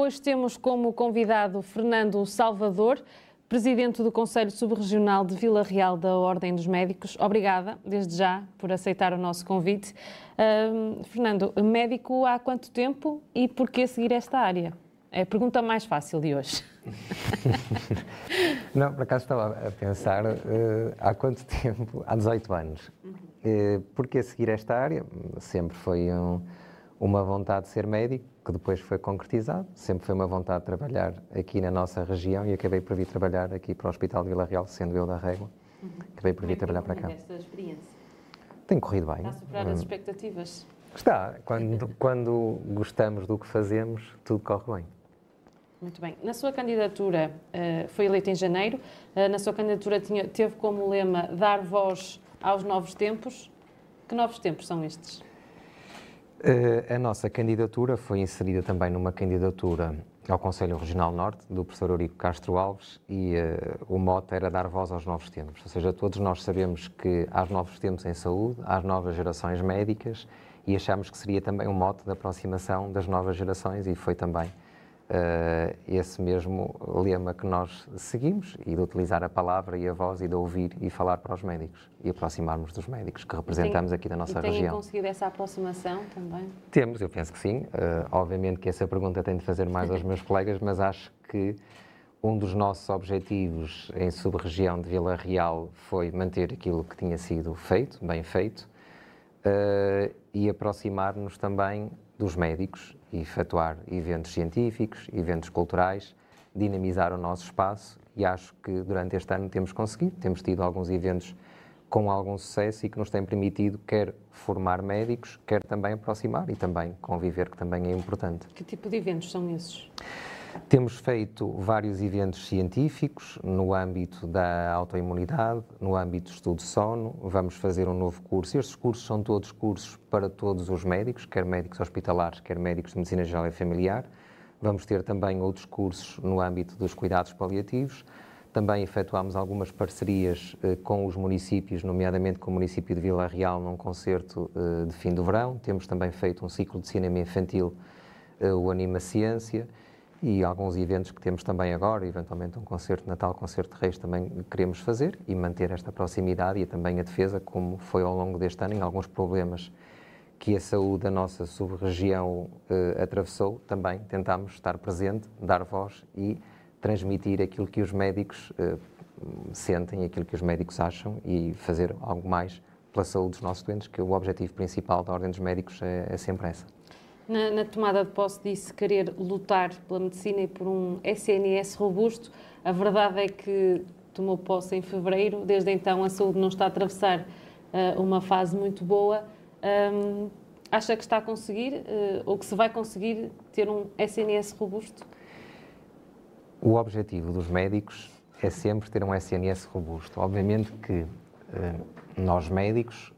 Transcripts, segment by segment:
Hoje temos como convidado Fernando Salvador, presidente do Conselho Subregional de Vila Real da Ordem dos Médicos. Obrigada, desde já, por aceitar o nosso convite. Uh, Fernando, médico há quanto tempo e por que seguir esta área? É a pergunta mais fácil de hoje. Não, por acaso estava a pensar uh, há quanto tempo? Há 18 anos. Uhum. Uh, por que seguir esta área? Sempre foi um, uma vontade de ser médico, que depois foi concretizado. Sempre foi uma vontade de trabalhar aqui na nossa região e acabei por vir trabalhar aqui para o Hospital de Vila Real, sendo eu da Régua. Uhum. Acabei por vir trabalhar para cá. esta experiência? Tem corrido bem. Está a superar as hum. expectativas? Está. Quando, quando gostamos do que fazemos, tudo corre bem. Muito bem. Na sua candidatura, uh, foi eleita em janeiro, uh, na sua candidatura tinha, teve como lema dar voz aos novos tempos. Que novos tempos são estes? Uh, a nossa candidatura foi inserida também numa candidatura ao Conselho Regional Norte, do professor Eurico Castro Alves, e o mote era dar voz aos novos tempos. Ou seja, todos nós sabemos que há novos tempos em saúde, há novas gerações médicas, e achamos que seria também um mote de aproximação das novas gerações, e foi também uh, esse mesmo lema que nós seguimos e de utilizar a palavra e a voz e de ouvir e falar para os médicos e aproximarmos dos médicos que representamos tem, aqui da nossa e região. Têm conseguido essa aproximação também? Temos, eu penso que sim. Uh, obviamente que essa pergunta tem de fazer mais aos meus colegas, mas acho que um dos nossos objetivos em sub-região de Vila Real foi manter aquilo que tinha sido feito, bem feito, uh, e aproximar-nos também dos médicos e efetuar eventos científicos, eventos culturais, dinamizar o nosso espaço e acho que durante este ano temos conseguido, temos tido alguns eventos com algum sucesso e que nos têm permitido quer formar médicos, quer também aproximar e também conviver, que também é importante. Que tipo de eventos são esses? Temos feito vários eventos científicos no âmbito da autoimunidade, no âmbito do estudo sono. Vamos fazer um novo curso. Estes cursos são todos cursos para todos os médicos, quer médicos hospitalares, quer médicos de medicina geral e familiar. Vamos ter também outros cursos no âmbito dos cuidados paliativos. Também efetuamos algumas parcerias eh, com os municípios, nomeadamente com o município de Vila Real, num concerto eh, de fim do verão. Temos também feito um ciclo de cinema infantil, eh, o Anima Ciência e alguns eventos que temos também agora, eventualmente um concerto de Natal, concerto de Reis também queremos fazer e manter esta proximidade e também a defesa, como foi ao longo deste ano, em alguns problemas que a saúde da nossa sub-região eh, atravessou, também tentamos estar presente, dar voz e transmitir aquilo que os médicos eh, sentem, aquilo que os médicos acham e fazer algo mais pela saúde dos nossos doentes, que o objetivo principal da Ordem dos Médicos é, é sempre essa. Na, na, tomada de posse disse querer lutar pela medicina e por um SNS robusto. A verdade é que tomou posse em fevereiro, desde então a saúde não está a atravessar uh, uma fase muito boa. Um, acha que está a conseguir uh, ou que se vai conseguir ter um SNS robusto? O objetivo dos médicos é sempre ter um SNS robusto. Obviamente que uh, nós médicos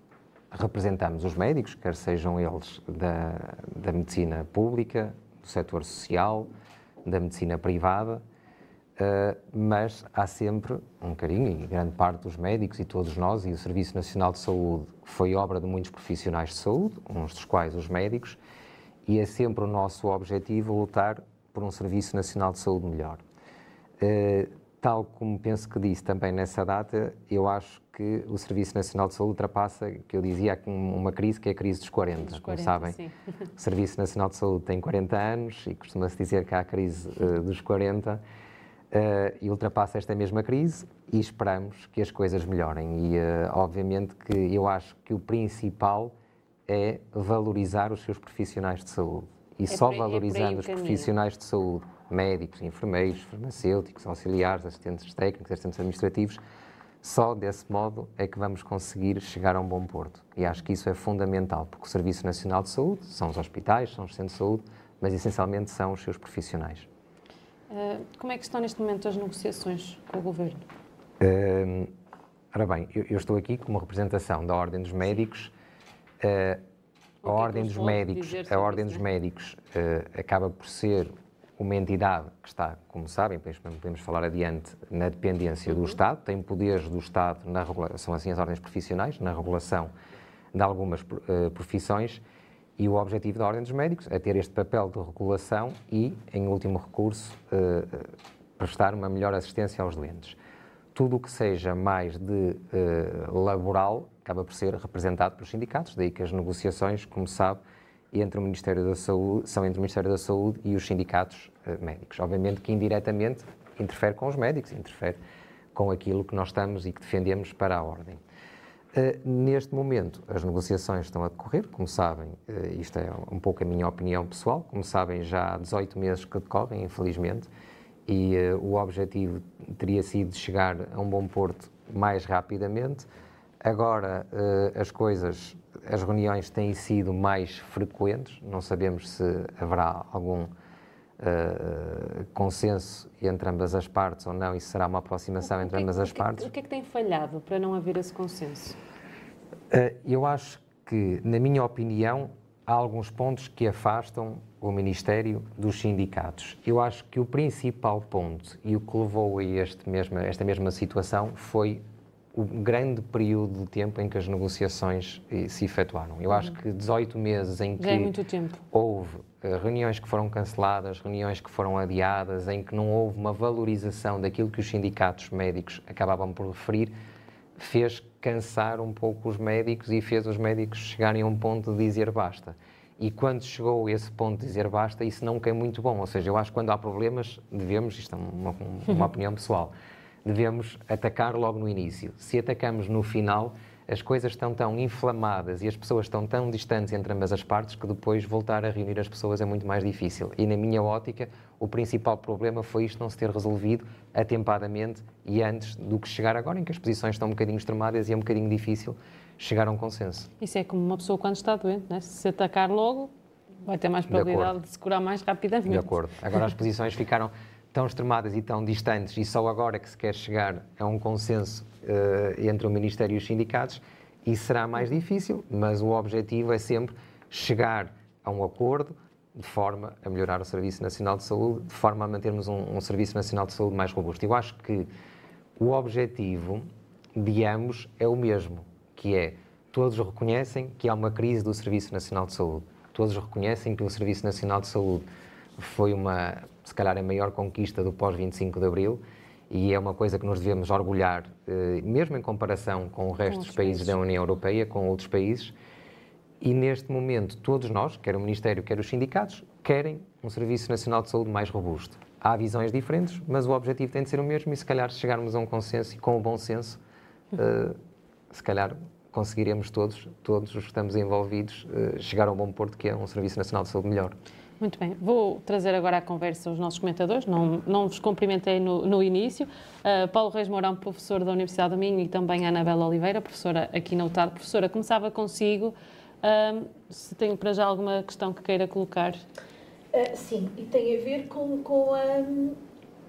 representamos os médicos, quer sejam eles da, da medicina pública, do setor social, da medicina privada, uh, mas há sempre um carinho, e grande parte dos médicos e todos nós, e o Serviço Nacional de Saúde foi obra de muitos profissionais de saúde, uns dos quais os médicos, e é sempre o nosso objetivo lutar por um Serviço Nacional de Saúde melhor. Tal como penso que disse também nessa data, eu acho que o Serviço Nacional de Saúde ultrapassa, que eu dizia, uma crise que é a crise dos 40, dos 40 como sabem. Sim. O Serviço Nacional de Saúde tem 40 anos e costuma-se dizer que há a crise uh, dos 40 uh, eh, e ultrapassa esta mesma crise e esperamos que as coisas melhorem. E, uh, obviamente, que eu acho que o principal é valorizar os seus profissionais de saúde. E é só é valorizando é os profissionais de saúde, médicos, enfermeiros, farmacêuticos, auxiliares, assistentes técnicos, assistentes administrativos, só desse modo é que vamos conseguir chegar a um bom porto. E acho que isso é fundamental, porque o Serviço Nacional de Saúde são os hospitais, são os centros de saúde, mas essencialmente são os seus profissionais. Uh, como é que estão neste momento as negociações com o Governo? Uh, ora bem, eu, eu, estou aqui como representação da Ordem dos Médicos. Uh, a Ordem dos Médicos, a Ordem dos Médicos acaba por ser uma entidade que está, como sabem, podemos falar adiante, na dependência do uhum. Estado, tem poderes do Estado na regulação, são assim as ordens profissionais, na regulação de algumas uh, profissões, E o objetivo da Ordem dos Médicos é ter este papel de regulação e, em último recurso, eh, prestar uma melhor assistência aos doentes. Tudo o que seja mais de eh, laboral acaba por ser representado pelos sindicatos, daí que as negociações, como sabe, entre o Ministério da Saúde, são entre o Ministério da Saúde e os sindicatos eh, médicos. Obviamente que indiretamente interfere com os médicos, interfere com aquilo que nós estamos e que defendemos para a Ordem. Uh, neste momento, as negociações estão a decorrer, como sabem, uh, isto é um pouco a minha opinião pessoal, como sabem, já há 18 meses que decorrem, infelizmente, e uh, o objetivo teria sido chegar a um bom porto mais rapidamente. Agora, as coisas, as reuniões têm sido mais frequentes, não sabemos se haverá algum uh, consenso entre ambas as partes ou não, isso será uma aproximação entre ambas as partes. O que é que tem falhado para não haver esse consenso? Uh, eu acho que, na minha opinião, há alguns pontos que afastam o Ministério dos sindicatos. Eu acho que o principal ponto e o que levou a este mesma, esta mesma situação foi o grande período de tempo em que as negociações eh, se efetuaram. Eu acho que 18 meses em que é houve eh, reuniões que foram canceladas, reuniões que foram adiadas, em que não houve uma valorização daquilo que os sindicatos médicos acabavam por referir, fez cansar um pouco os médicos e fez os médicos chegarem a um ponto de dizer basta. E quando chegou a esse ponto de dizer basta, isso nunca é muito bom. Ou seja, eu acho que quando há problemas, devemos, isto é uma, uma opinião pessoal, devemos atacar logo no início. Se atacamos no final, as coisas estão tão inflamadas e as pessoas estão tão distantes entre ambas as partes que depois voltar a reunir as pessoas é muito mais difícil. E na minha ótica, o principal problema foi isto não se ter resolvido atempadamente e antes do que chegar agora, em que as posições estão um bocadinho extremadas e é um bocadinho difícil chegar a um consenso. Isso é como uma pessoa quando está doente, né? se atacar logo, vai ter mais probabilidade de, de se curar mais rapidamente. De acordo. Agora as posições ficaram tão extremadas e tão distantes e só agora que se quer chegar a um consenso uh, entre o Ministério e os sindicatos, isso será mais difícil, mas o objetivo é sempre chegar a um acordo de forma a melhorar o Serviço Nacional de Saúde, de forma a mantermos um, um Serviço Nacional de Saúde mais robusto. Eu acho que o objetivo de ambos é o mesmo, que é todos reconhecem que há uma crise do Serviço Nacional de Saúde, todos reconhecem que o Serviço Nacional de Saúde foi uma, se calhar, a maior conquista do pós-25 de Abril e é uma coisa que nos devemos orgulhar, eh, mesmo em comparação com o resto dos países da União Europeia, com outros países. E neste momento, todos nós, quer o Ministério, quer os sindicatos, querem um Serviço Nacional de Saúde mais robusto. Há visões diferentes, mas o objetivo tem de ser o mesmo e, se calhar, se chegarmos a um consenso e com o bom senso, uh, se calhar conseguiremos todos, todos os que estamos envolvidos, uh, chegar a um bom porto que é um Serviço Nacional de Saúde melhor. Muito bem, vou trazer agora à conversa os nossos comentadores, não, não vos cumprimentei no, no início. Uh, Paulo Reis Mourão, professor da Universidade do Minho, e também Anabela Oliveira, professora aqui na UTAD. Professora, começava consigo, uh, se tem para já alguma questão que queira colocar. Uh, sim, e tem a ver com, com, a,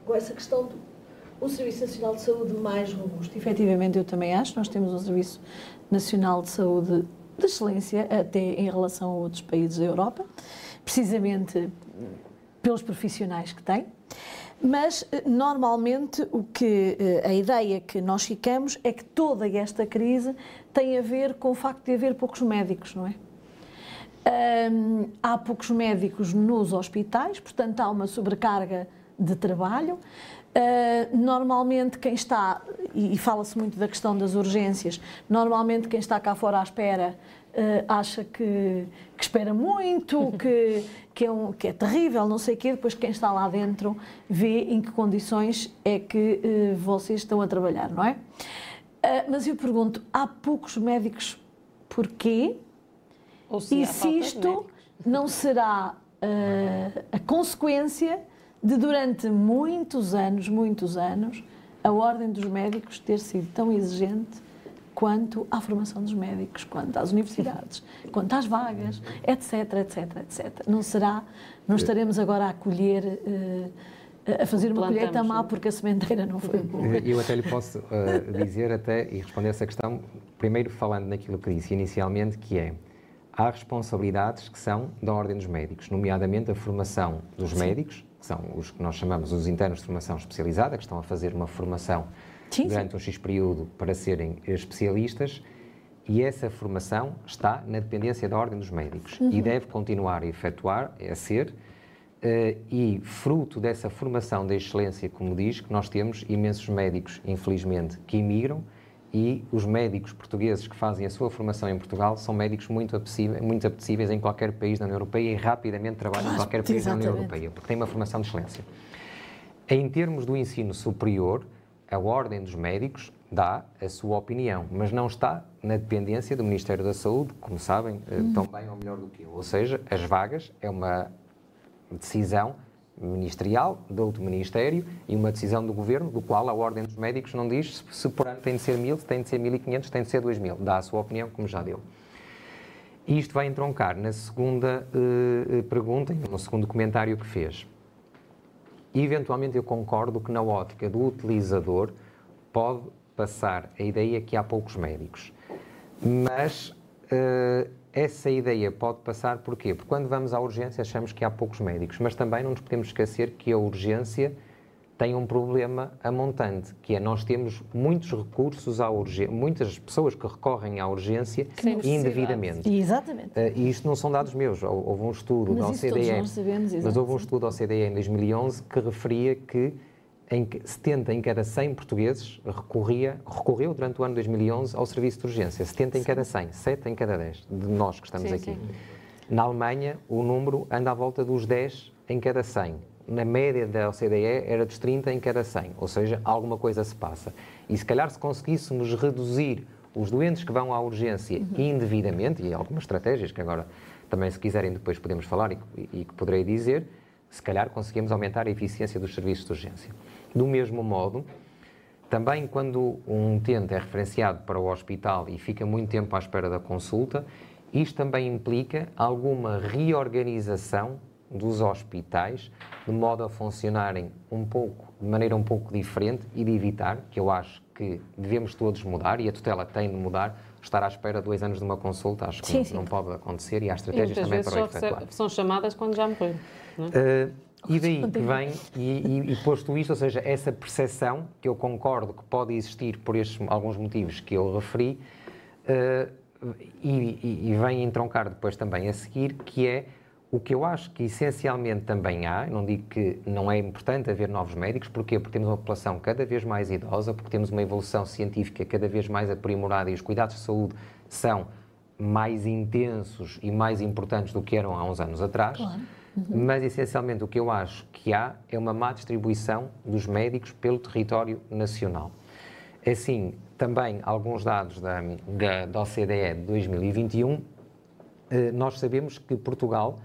com essa questão do um Serviço Nacional de Saúde mais robusto. Efetivamente, eu também acho, nós temos um Serviço Nacional de Saúde de excelência, até em relação a outros países da Europa precisamente pelos profissionais que tem. Mas, eh, normalmente, o que, eh, a ideia que nós ficamos é que toda esta crise tem a ver com o facto de haver poucos médicos, não é? Um, há poucos médicos nos hospitais, portanto, há uma sobrecarga de trabalho. Uh, normalmente, quem está, e, e fala-se muito da questão das urgências, normalmente quem está cá fora à espera uh, acha que, que, espera muito, que, que, é um, que é terrível, não sei o quê, depois quem está lá dentro vê em que condições é que uh, vocês estão a trabalhar, não é? Uh, mas eu pergunto, há poucos médicos porquê? Ou se e se isto não será a consequência de durante muitos anos, muitos anos, a Ordem dos Médicos ter sido tão exigente quanto à formação dos médicos, quanto às universidades, quanto às vagas, etc, etc, etc. Não será, não estaremos agora a colher, uh, a fazer uma colheita má porque a sementeira não foi boa. Eu até lhe posso uh, dizer até e responder essa questão, primeiro falando naquilo que disse inicialmente, que é há responsabilidades que são da ordem dos médicos, nomeadamente a formação dos Sim. médicos, que são os que nós chamamos os internos de formação especializada, que estão a fazer uma formação sim, durante sim. um X período para serem especialistas E essa formação está na dependência da Ordem dos Médicos uhum. e deve continuar a efetuar, a ser, Uh, e fruto dessa formação da excelência, como diz, que nós temos imensos médicos, infelizmente, que imigram e os médicos portugueses que fazem a sua formação em Portugal são médicos muito apetecíveis, muito apetecíveis em qualquer país da União Europeia e rapidamente trabalham claro, em qualquer país exatamente. da União Europeia, porque têm uma formação de excelência. Em termos do ensino superior, a Ordem dos Médicos dá a sua opinião, mas não está na dependência do Ministério da Saúde, como sabem, hum. tão bem ou melhor do que eu. Ou seja, as vagas é uma decisão ministerial de outro ministério e uma decisão do governo, do qual a Ordem dos Médicos não diz se por ano tem de ser mil, se tem de ser 1.500, se tem de ser 2.000. Dá a sua opinião, como já deu. E isto vai entroncar na segunda uh, pergunta, no segundo comentário que fez. Eventualmente, eu concordo que, na ótica do utilizador, pode passar a ideia que há poucos médicos. Mas uh, essa ideia pode passar porquê? Porque quando vamos à urgência achamos que há poucos médicos, mas também não nos podemos esquecer que a urgência tem um problema amontante, que é nós temos muitos recursos à urgência, muitas pessoas que recorrem à urgência indevidamente. Exatamente. Uh, e isto não são dados meus, houve um estudo mas da OCDE, sabemos, mas houve um estudo da OCDE em 2011 que referia que em que 70 em cada 100 portugueses recorria, recorreu durante o ano 2011 ao serviço de urgência. 70 em cada 100, 7 em cada 10 de nós que estamos sim, aqui. Sim. Na Alemanha, o número anda à volta dos 10 em cada 100. Na média da OCDE era dos 30 em cada 100, ou seja, alguma coisa se passa. E se calhar se conseguíssemos reduzir os doentes que vão à urgência uhum. indevidamente, e algumas estratégias que agora também se quiserem depois podemos falar e, e que poderei dizer, se calhar conseguimos aumentar a eficiência dos serviços de urgência. Do mesmo modo, também quando um utente é referenciado para o hospital e fica muito tempo à espera da consulta, isto também implica alguma reorganização dos hospitais, de modo a funcionarem um pouco, de maneira um pouco diferente e de evitar, que eu acho que devemos todos mudar e a tutela tem de mudar, estar à espera dois anos de uma consulta, acho que sim, não, sim. não, pode acontecer e há estratégias e também para o efetuar. São chamadas quando já morreram. Uh, e daí que vem, e, e, e, posto isto, ou seja, essa percepção, que eu concordo que pode existir por estes alguns motivos que eu referi, uh, e, e, vem entroncar depois também a seguir, que é o que eu acho que essencialmente também há, não digo que não é importante haver novos médicos, porquê? Porque temos uma população cada vez mais idosa, porque temos uma evolução científica cada vez mais aprimorada e os cuidados de saúde são mais intensos e mais importantes do que eram há uns anos atrás. Claro Uhum. Mas, essencialmente, o que eu acho que há é uma má distribuição dos médicos pelo território nacional. Assim, também alguns dados da, da, da OCDE de 2021, eh, nós sabemos que Portugal,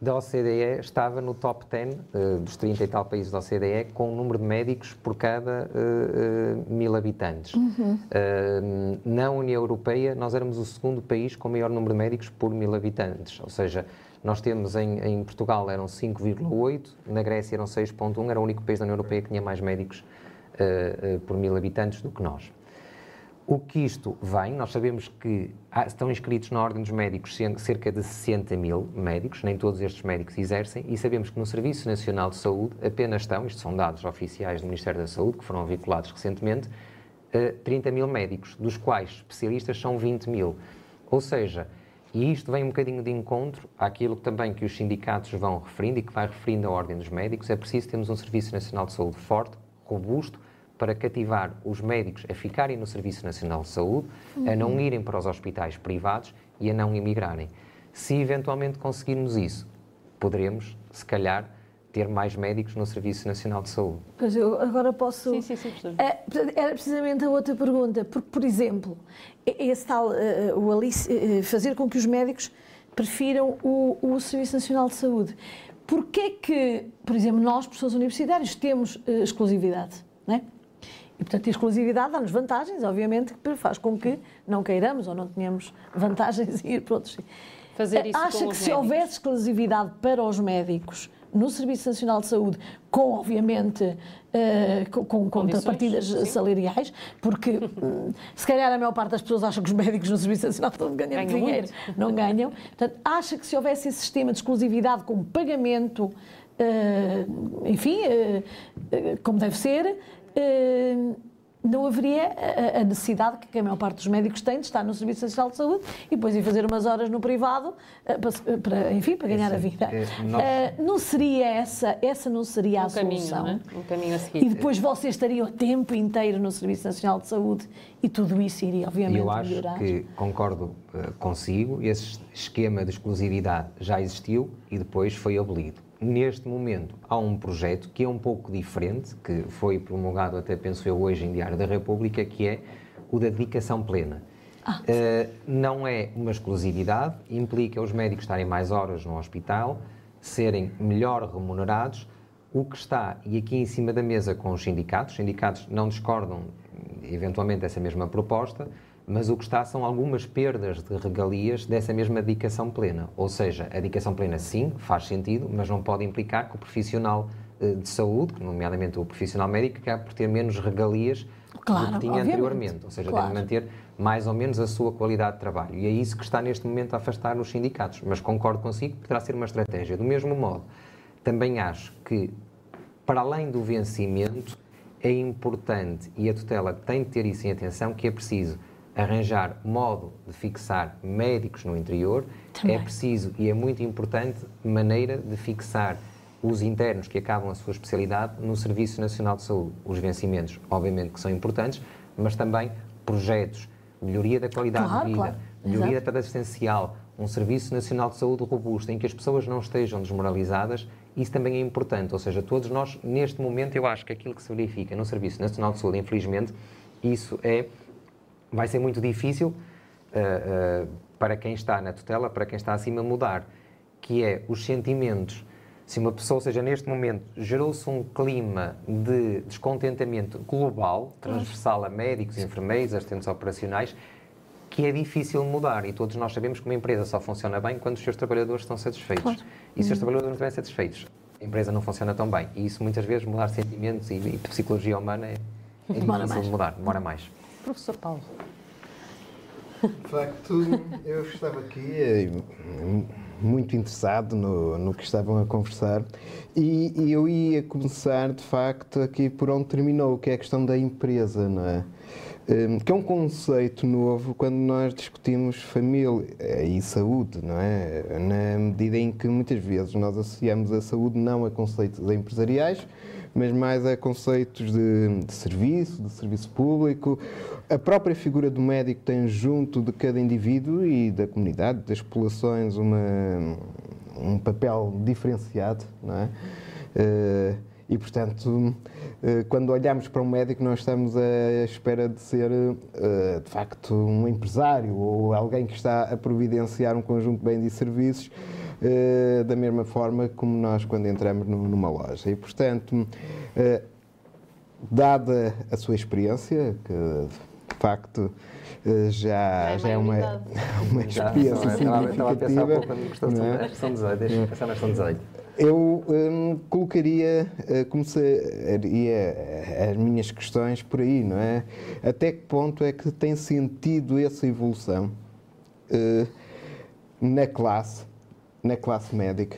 da OCDE, estava no top 10 eh, dos 30 e tal países da OCDE, com o um número de médicos por cada uh, mil habitantes. Uhum. na União Europeia, nós éramos o segundo país com o maior número de médicos por mil habitantes, ou seja, nós temos em, em Portugal eram 5,8, na Grécia eram 6,1, era o único país da União Europeia que tinha mais médicos uh, uh, por mil habitantes do que nós. O que isto vem, nós sabemos que há, estão inscritos na Ordem dos Médicos cerca de 60 mil médicos, nem todos estes médicos exercem, e sabemos que no Serviço Nacional de Saúde apenas estão, isto são dados oficiais do Ministério da Saúde, que foram vinculados recentemente, uh, 30 mil médicos, dos quais especialistas são 20 mil. Ou seja, e isto vem um bocadinho de encontro àquilo também que os sindicatos vão referindo e que vai referindo a Ordem dos Médicos. É preciso termos um Serviço Nacional de Saúde forte, robusto, para cativar os médicos a ficarem no Serviço Nacional de Saúde, uhum. a não uhum. irem para os hospitais privados e a não emigrarem. Se eventualmente conseguirmos isso, poderemos, se calhar, ter mais médicos no Serviço Nacional de Saúde. Pois eu agora posso. Sim, sim, sim, é, Era precisamente a outra pergunta, porque, por exemplo, esse tal, uh, o Alice, uh, fazer com que os médicos prefiram o, o Serviço Nacional de Saúde. Porquê é que, por exemplo, nós, professores universitários, temos uh, exclusividade? E, portanto, a exclusividade dá-nos vantagens, obviamente, que faz com que não queiramos ou não tenhamos vantagens em ir para outros. Fazer isso Acha que se houvesse exclusividade para os médicos no Serviço Nacional de Saúde, com, obviamente, uh, com, com contrapartidas salariais, porque uh, se calhar a maior parte das pessoas acham que os médicos no Serviço Nacional de Saúde ganham, ganham dinheiro, muito. não ganham. Portanto, acha que se houvesse esse sistema de exclusividade com pagamento, uh, enfim, como deve ser, não haveria a, necessidade que a maior parte dos médicos tem de estar no Serviço Nacional de Saúde e depois ir fazer umas horas no privado para, para enfim, para ganhar a vida. É, nós... uh, não seria essa, essa não seria um a caminho, solução. É? Um caminho a seguir. E depois vocês estariam o tempo inteiro no Serviço Nacional de Saúde e tudo isso iria, obviamente, Eu acho melhorar. que concordo consigo, esse esquema de exclusividade já existiu e depois foi abolido. Neste momento há um projeto que é um pouco diferente, que foi promulgado até, penso eu, hoje em Diário da República, que é o da dedicação plena. Ah, uh, não é uma exclusividade, implica os médicos estarem mais horas no hospital, serem melhor remunerados. O que está, e aqui em cima da mesa com os sindicatos, os sindicatos não discordam eventualmente dessa mesma proposta, mas o que está são algumas perdas de regalias dessa mesma dedicação plena. Ou seja, a dedicação plena, sim, faz sentido, mas não pode implicar que o profissional eh, de saúde, nomeadamente o profissional médico, acabe por ter menos regalias claro, do que tinha obviamente. anteriormente. Ou seja, claro. deve manter mais ou menos a sua qualidade de trabalho. E é isso que está neste momento a afastar os sindicatos. Mas concordo consigo que poderá ser uma estratégia. Do mesmo modo, também acho que, para além do vencimento, é importante, e a tutela tem de ter isso em atenção, que é preciso arranjar modo de fixar médicos no interior, Também. é preciso e é muito importante maneira de fixar os internos que acabam a sua especialidade no Serviço Nacional de Saúde. Os vencimentos, obviamente, que são importantes, mas também projetos, melhoria da qualidade claro, de vida, claro. melhoria Exato. da tarde assistencial, um Serviço Nacional de Saúde robusto, em que as pessoas não estejam desmoralizadas, isso também é importante. Ou seja, todos nós, neste momento, eu acho que aquilo que se verifica no Serviço Nacional de Saúde, infelizmente, isso é vai ser muito difícil uh, uh, para quem está na tutela, para quem está acima, mudar, que é os sentimentos. Se uma pessoa, ou seja, neste momento, gerou-se um clima de descontentamento global, transversal a médicos, enfermeiros, assistentes operacionais, que é difícil mudar. E todos nós sabemos que uma empresa só funciona bem quando os seus trabalhadores estão satisfeitos. Claro. E se os seus trabalhadores não estiverem satisfeitos, a empresa não funciona tão bem. E isso, muias vezes, mudar sentimentos e, e psicologia humana é, é difícil de mudar, demora mais. Professor Paulo. De facto, eu estava aqui eh, muito interessado no, no que estavam a conversar e, e, eu ia começar, de facto, aqui por onde terminou, que é a questão da empresa, não é? Um, que é um conceito novo quando nós discutimos família e saúde, não é? Na medida em que muitas vezes nós associamos a saúde não a conceitos empresariais, mas mais a conceitos de, de serviço, de serviço público. A própria figura do médico tem junto de cada indivíduo e da comunidade, das populações, uma, um papel diferenciado, não é? Uh, e, portanto, eh, quando olhamos para um médico, nós estamos à espera de ser, eh, de facto, um empresário ou alguém que está a providenciar um conjunto de bens e serviços uh, da mesma forma como nós quando entramos numa loja. E, portanto, uh, dada a sua experiência, que de facto uh, já, é já é uma, uma experiência significativa. Estava a pensar um pouco quando questão de é? questão 18, deixa pensar na questão 18. Eu um, colocaria, uh, começaria as minhas questões por aí, não é? Até que ponto é que tem sentido essa evolução uh, na classe na classe médica,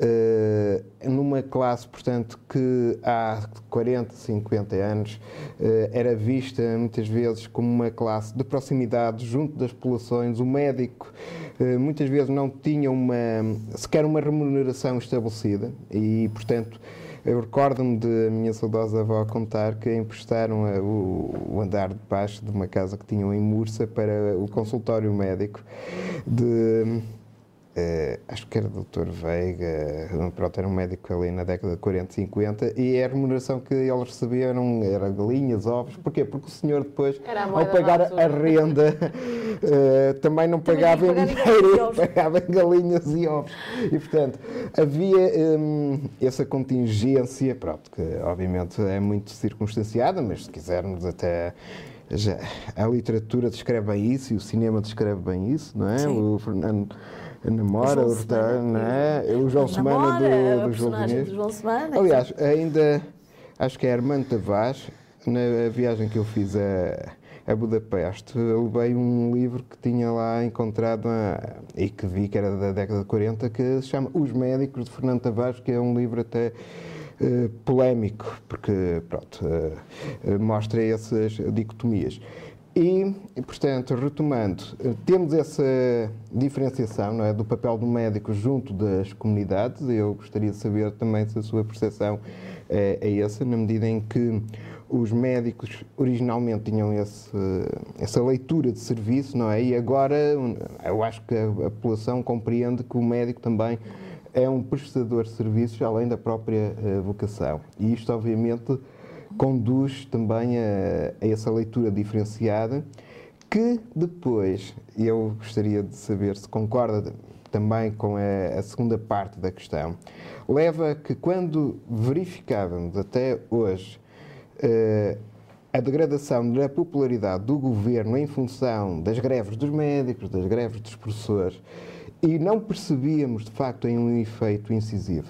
uh, numa classe, portanto, que há 40, 50 anos uh, era vista muitas vezes como uma classe de proximidade junto das populações. O médico muitas vezes não tinha uma, sequer uma remuneração estabelecida e, portanto, eu recordo-me de a minha saudosa avó contar que emprestaram o, o, andar de baixo de uma casa que tinham em Mursa para o consultório médico de Uh, acho que era o Dr. Veiga, pronto, era um médico ali na década de 40, 50, e a remuneração que eles receberam era galinhas, ovos. Porquê? Porque o senhor depois, ao pagar a renda, uh, também não pagava em dinheiro, pagava galinhas e ovos. E, portanto, havia um, essa contingência, pronto, que obviamente é muito circunstanciada, mas se quisermos até. Já, a literatura descreve bem isso e o cinema descreve bem isso, não é? Sim. O Fernando namora, o, João né? o João Semana do, do João Diniz. João Semana. Aliás, ainda acho que é Armando Tavares, na viagem que eu fiz a, a Budapeste, levei um livro que tinha lá encontrado a, e que vi que era da década de 40, que se chama Os Médicos de Fernando Tavares, que é um livro até uh, polémico, porque pronto, uh, mostra essas dicotomias. E, portanto, retomando, temos essa diferenciação não é, do papel do médico junto das comunidades. Eu gostaria de saber também se a sua percepção é, é essa, na medida em que os médicos originalmente tinham esse, essa leitura de serviço, não é? E agora eu acho que a, população compreende que o médico também é um prestador de serviços além da própria uh, vocação. E isto, obviamente, conduz também a, a, essa leitura diferenciada que depois, eu gostaria de saber se concorda também com a, a segunda parte da questão, leva que quando verificávamos até hoje uh, a degradação da popularidade do governo em função das greves dos médicos, das greves dos professores, e não percebíamos de facto em um efeito incisivo.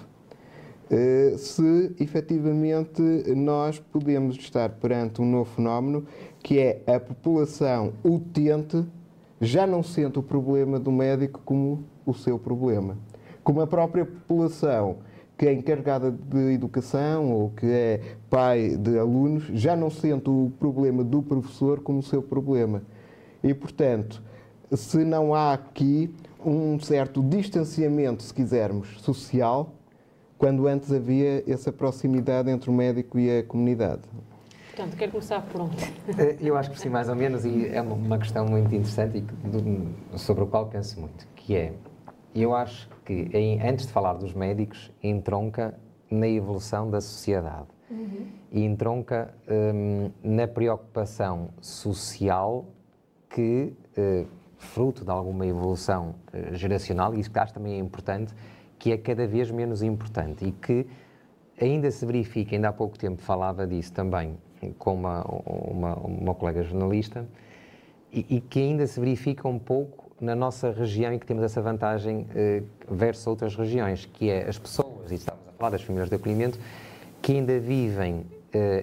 Uh, se efetivamente nós podemos estar perante um novo fenómeno que é a população utente já não sente o problema do médico como o seu problema. Como a própria população que é encarregada de educação ou que é pai de alunos já não sente o problema do professor como o seu problema. E, portanto, se não há aqui um certo distanciamento, se quisermos, social, quando antes havia essa proximidade entre o médico e a comunidade. Portanto, quero começar por onde? Eh, eu acho que sim, mais ou menos, e é uma questão muito interessante e sobre a qual penso muito, que é, eu acho que em, antes de falar dos médicos, entronca na evolução da sociedade uhum. e entronca um, na preocupação social que uh, fruto de alguma evolução uh, geracional, e isso que acho também é importante, que é cada vez menos importante e que ainda se verifica, ainda há pouco tempo falava disso também com uma, uma, uma colega jornalista, e, e, que ainda se verifica um pouco na nossa região e que temos essa vantagem uh, versus outras regiões, que é as pessoas, e estamos a falar das famílias de acolhimento, que ainda vivem uh,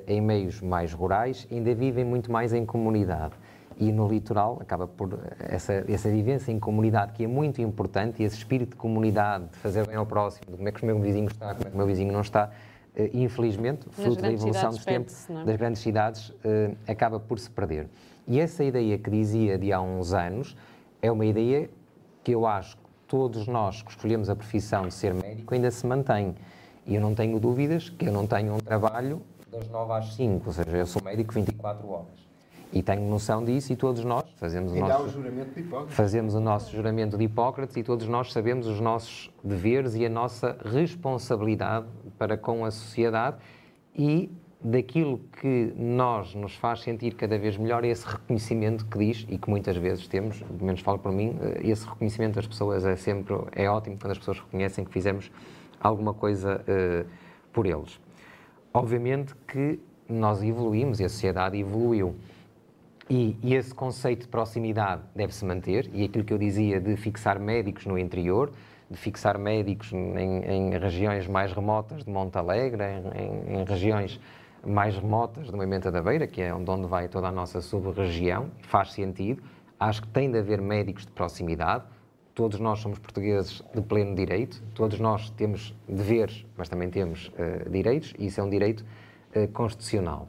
em meios mais rurais, ainda vivem muito mais em comunidade e no litoral acaba por essa, essa vivência em comunidade que é muito importante e esse espírito de comunidade, de fazer bem ao próximo, de como é que o meu vizinho está, como é que o meu vizinho não está, uh, infelizmente, fruto da evolução dos tempos é? das grandes cidades, uh, acaba por se perder. E essa ideia que dizia de há uns anos é uma ideia que eu acho que todos nós que escolhemos a profissão de ser médico ainda se mantém. E eu não tenho dúvidas que eu não tenho um trabalho das 9 às 5, ou seja, eu sou médico 24 horas. E tenho noção disso e todos nós fazemos o nosso, o juramento de Hipócrates. fazemos o nosso juramento de Hipócrates e todos nós sabemos os nossos deveres e a nossa responsabilidade para com a sociedade e daquilo que nós nos faz sentir cada vez melhor é esse reconhecimento que diz e que muitas vezes temos, pelo menos falo por mim, eh, esse reconhecimento das pessoas é sempre é ótimo quando as pessoas reconhecem que fizemos alguma coisa uh, por eles. Obviamente que nós evoluímos e a sociedade evoluiu. E, e, esse conceito de proximidade deve-se manter, e aquilo que eu dizia de fixar médicos no interior, de fixar médicos em, em regiões mais remotas de Monte Alegre, em, em, regiões mais remotas de Moimenta da Beira, que é onde vai toda a nossa sub-região, faz sentido. Acho que tem de haver médicos de proximidade. Todos nós somos portugueses de pleno direito, todos nós temos deveres, mas também temos uh, direitos, e isso é um direito uh, constitucional.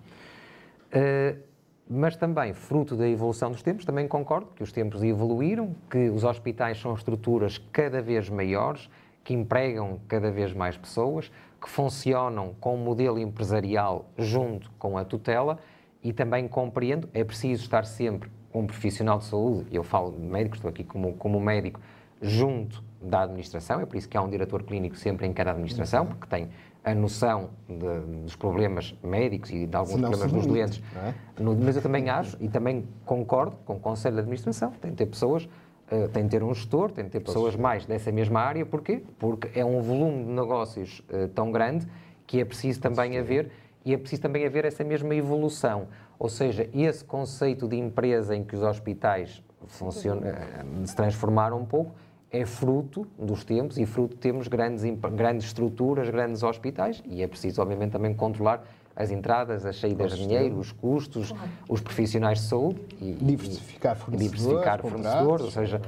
Uh, mas também, fruto da evolução dos tempos, também concordo que os tempos evoluíram, que os hospitais são estruturas cada vez maiores, que empregam cada vez mais pessoas, que funcionam com um modelo empresarial junto com a tutela e também compreendo, é preciso estar sempre um profissional de saúde, eu falo de médico, estou aqui como, como médico, junto da administração, é por isso que há um diretor clínico sempre em cada administração, uhum. porque tem a noção de, dos problemas médicos e de alguns problemas dos doentes. É? No, mas eu também acho, e também concordo com o Conselho de Administração, tem de ter pessoas, uh, tem de ter um gestor, tem de ter pessoas mais dessa mesma área. Porquê? Porque é um volume de negócios uh, tão grande que é preciso também haver, e é preciso também haver essa mesma evolução. Ou seja, esse conceito de empresa em que os hospitais uh, se transformaram um pouco, é fruto dos tempos e fruto de termos grandes, grandes estruturas, grandes hospitais e é preciso, obviamente, também controlar as entradas, as saídas de dinheiro, os custos, claro. os profissionais de saúde e diversificar fornecedores, diversificar fornecedores ou seja,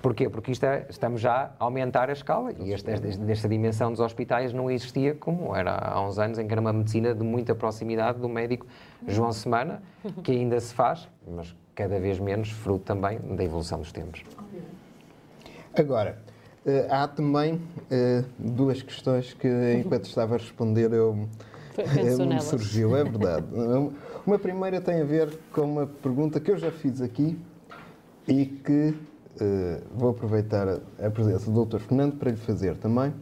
Porquê? Porque isto é, estamos já a aumentar a escala e esta, esta, dimensão dos hospitais não existia como era há uns anos, em que era uma medicina de muita proximidade do médico João Semana, que ainda se faz, mas cada vez menos, fruto também da evolução dos tempos. Agora, eh, há também eh, duas questões que, enquanto estava a responder, eu, me surgiu, é verdade. Uma primeira tem a ver com uma pergunta que eu já fiz aqui e que uh, vou aproveitar a, a presença do Dr. Fernando para lhe fazer também,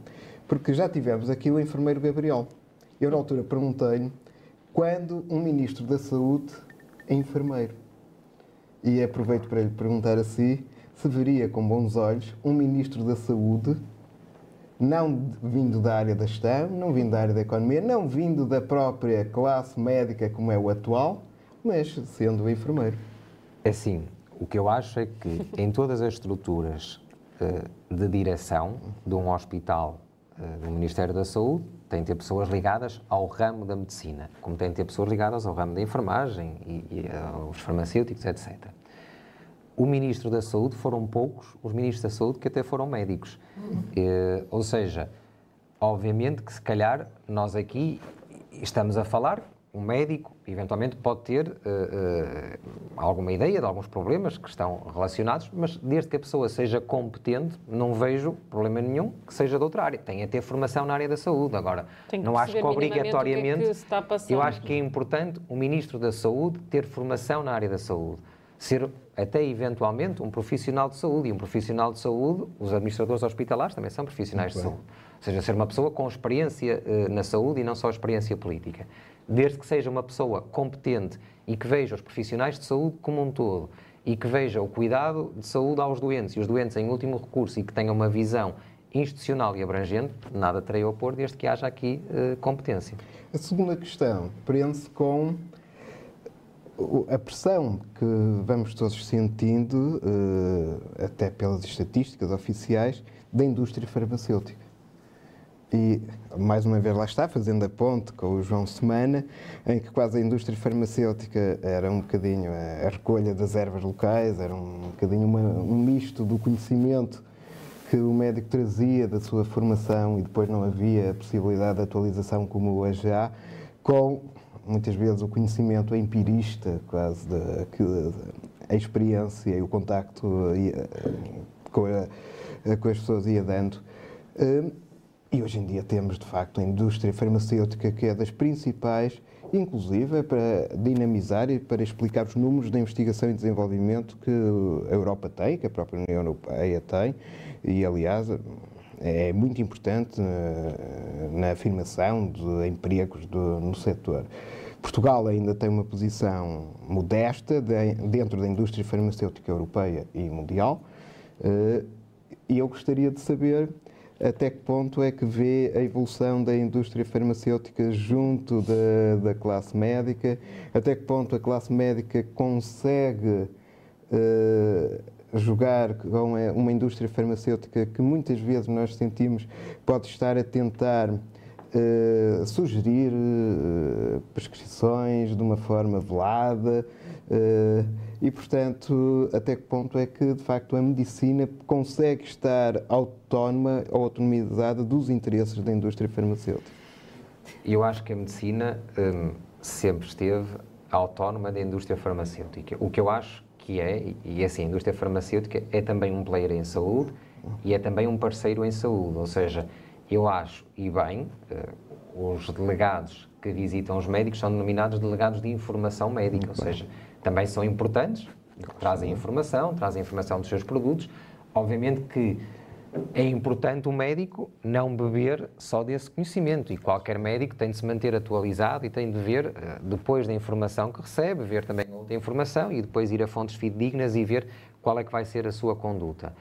porque já tivemos aqui o enfermeiro Gabriel. Eu, na altura, perguntei-lhe quando um ministro da Saúde é enfermeiro. E aproveito para lhe perguntar a si se veria com bons olhos um ministro da Saúde, não vindo da área da gestão, não vindo da área da economia, não vindo da própria classe médica como é o atual, mas sendo enfermeiro. É assim, o que eu acho é que em todas as estruturas uh, de direção de um hospital uh, do Ministério da Saúde, tem de ter pessoas ligadas ao ramo da medicina, como tem de ter pessoas ligadas ao ramo da enfermagem e, e aos farmacêuticos, etc. O Ministro da Saúde foram poucos os Ministros da Saúde que até foram médicos. Uh, ou seja, obviamente que se calhar nós aqui estamos a falar um médico eventualmente pode ter uh, uh, alguma ideia de alguns problemas que estão relacionados, mas desde que a pessoa seja competente, não vejo problema nenhum que seja de outra área. Tem a ter formação na área da saúde. Agora, não acho que obrigatoriamente. Que é que eu acho que é importante o Ministro da Saúde ter formação na área da saúde. Ser até eventualmente um profissional de saúde. E um profissional de saúde, os administradores hospitalares também são profissionais de saúde. Ou seja, ser uma pessoa com experiência uh, na saúde e não só experiência política desde que seja uma pessoa competente e que veja os profissionais de saúde como um todo e que veja o cuidado de saúde aos doentes e os doentes em último recurso e que tenha uma visão institucional e abrangente, nada terei a opor desde que haja aqui uh, competência. A segunda questão prende-se com a pressão que vamos todos sentindo, uh, até pelas estatísticas oficiais, da indústria farmacêutica. E, mais uma vez, lá está, fazendo a ponte com o João Semana, em que quase a indústria farmacêutica era um bocadinho a, recolha das ervas locais, era um bocadinho uma, um misto do conhecimento que o médico trazia da sua formação e depois não havia a possibilidade de atualização como hoje há, com muitas vezes o conhecimento empirista, quase da a experiência e o contacto com, a, com as pessoas ia dando. Hum, e hoje em dia temos, de facto, a indústria farmacêutica que é das principais, inclusive para dinamizar e para explicar os números da investigação e desenvolvimento que a Europa tem, que a própria União Europeia tem, e, aliás, é muito importante eh, na afirmação de empregos do, no setor. Portugal ainda tem uma posição modesta de, dentro da indústria farmacêutica europeia e mundial, eh, e eu gostaria de saber até que ponto é que vê a evolução da indústria farmacêutica junto da, da classe médica? Até que ponto a classe médica consegue uh, jogar com uma indústria farmacêutica que muitas vezes nós sentimos pode estar a tentar uh, sugerir uh, prescrições de uma forma velada? e, portanto, até que ponto é que, de facto, a medicina consegue estar autónoma ou autonomizada dos interesses da indústria farmacêutica? Eu acho que a medicina hum, sempre esteve autónoma da indústria farmacêutica. O que eu acho que é, e assim, a indústria farmacêutica é também um player em saúde e é também um parceiro em saúde. Ou seja, eu acho, e bem, uh, os delegados que visitam os médicos são denominados delegados de informação médica, Muito ou bem. seja, também são importantes, trazem informação, trazem informação dos seus produtos. Obviamente que é importante o médico não beber só desse conhecimento e qualquer médico tem de se manter atualizado e tem de ver, eh, depois da informação que recebe, ver também outra informação e depois ir a fontes fidedignas e ver qual é que vai ser a sua conduta.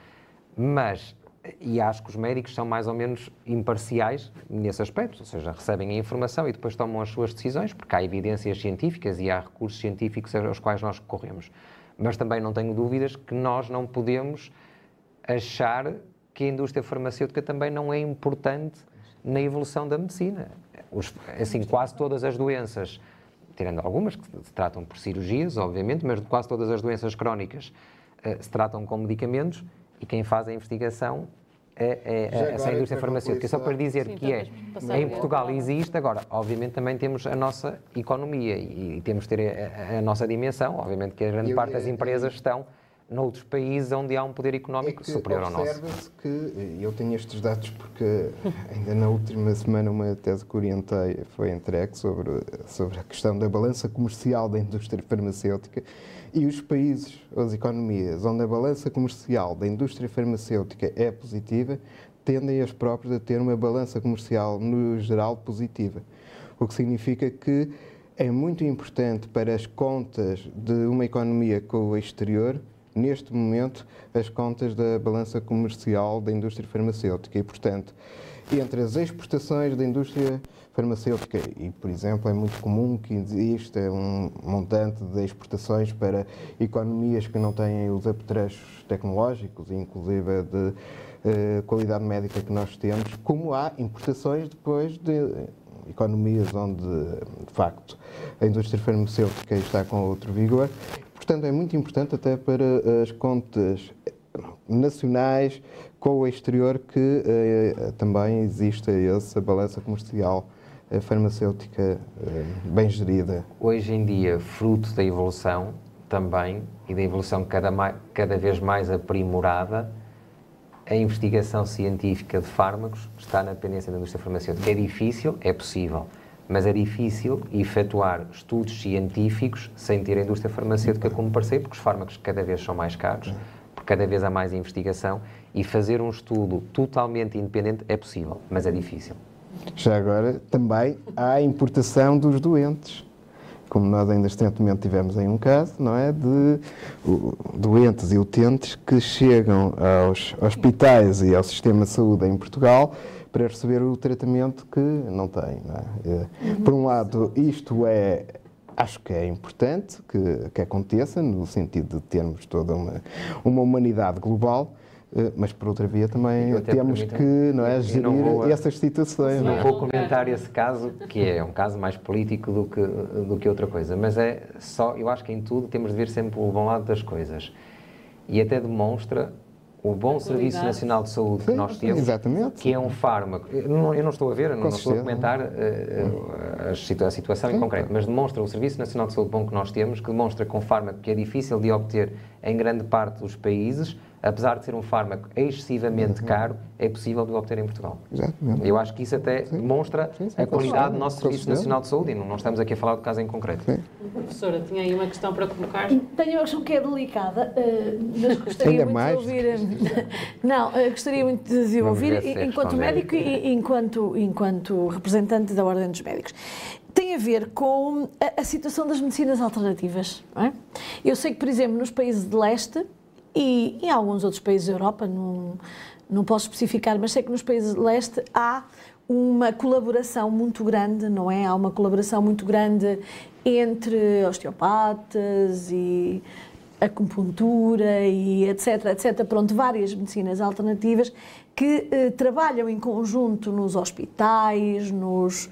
Mas e acho que os médicos são mais ou menos imparciais nesse aspecto, ou seja, recebem a informação e depois tomam as suas decisões, porque há evidências científicas e há recursos científicos aos quais nós recorremos. Mas também não tenho dúvidas que nós não podemos achar que a indústria farmacêutica também não é importante na evolução da medicina. Os, assim, quase todas as doenças, tirando algumas que se tratam por cirurgias, obviamente, mas quase todas as doenças crónicas uh, se tratam com medicamentos e quem faz a investigação é, é, é essa indústria farmacêutica. Só para dizer Sim, que é, em Portugal existe, agora, obviamente também temos a nossa economia e, e temos de ter a, a, nossa dimensão, obviamente que a grande parte das empresas estão noutros países onde há um poder económico é superior ao nosso. Observa-se que, eu tenho estes dados porque ainda na última semana uma tese que orientei foi entregue sobre, sobre a questão da balança comercial da indústria farmacêutica e os países, as economias, onde a balança comercial da indústria farmacêutica é positiva, tendem as próprias a ter uma balança comercial, no geral, positiva. O que significa que é muito importante para as contas de uma economia com o exterior neste momento, as contas da balança comercial da indústria farmacêutica. E, portanto, entre as exportações da indústria farmacêutica, e, por exemplo, é muito comum que exista um montante de exportações para economias que não têm os apetrechos tecnológicos, inclusive de uh, qualidade médica que nós temos, como há importações depois de economias onde, de facto, a indústria farmacêutica está com outro vigor portanto, é muito importante até para as contas nacionais com o exterior que eh, também exista essa balança comercial eh, farmacêutica eh, bem gerida. Hoje em dia, fruto da evolução também e da evolução cada, cada vez mais aprimorada, a investigação científica de fármacos está na dependência da indústria farmacêutica. É difícil, é possível mas é difícil efetuar estudos científicos sem ter a indústria farmacêutica como parceiro, porque os fármacos cada vez são mais caros, porque cada vez há mais investigação e fazer um estudo totalmente independente é possível, mas é difícil. Já agora, também há a importação dos doentes. Como nós ainda recentemente tivemos em um caso, não é? De doentes e utentes que chegam aos hospitais e ao sistema de saúde em Portugal para receber o tratamento que não tem. Não é? uhum. Por um lado, isto é acho que é importante que, que, aconteça, no sentido de termos toda uma, uma humanidade global, eh, mas por outra via também temos que não é, gerir não vou, essas situações. Não, não vou comentar esse caso, que é um caso mais político do que, do que outra coisa, mas é só, eu acho que em tudo temos de ver sempre o bom lado das coisas. E até demonstra o bom Serviço Nacional de Saúde Sim, que nós temos, exatamente. que é um fármaco. Eu não, eu não estou a ver, não, não estou a comentar uh, a, a, situação Sim, em concreto, mas demonstra o Serviço Nacional de Saúde bom que nós temos, que demonstra um fármaco que é difícil de obter em grande parte dos países, apesar de ser um fármaco excessivamente uhum. caro, é possível de obter em Portugal. Exatamente. Eu acho que isso até sim. demonstra sim, sim, a qualidade do nosso Serviço Nacional de Saúde e não, estamos aqui a falar de caso em concreto. Professora, tinha aí uma questão para colocar? Tenho uma questão que é delicada, eh, mas gostaria muito mais. de ouvir. Eh, não, eh, gostaria muito de ouvir enquanto médico e enquanto, enquanto representante da Ordem dos Médicos tem a ver com a, a, situação das medicinas alternativas. É? Eu sei que, por exemplo, nos países de leste e em alguns outros países da Europa, não, não posso especificar, mas sei que nos países de leste há uma colaboração muito grande, não é? Há uma colaboração muito grande entre osteopatas e acupuntura e etc, etc, pronto, várias medicinas alternativas que eh, trabalham em conjunto nos hospitais, nos...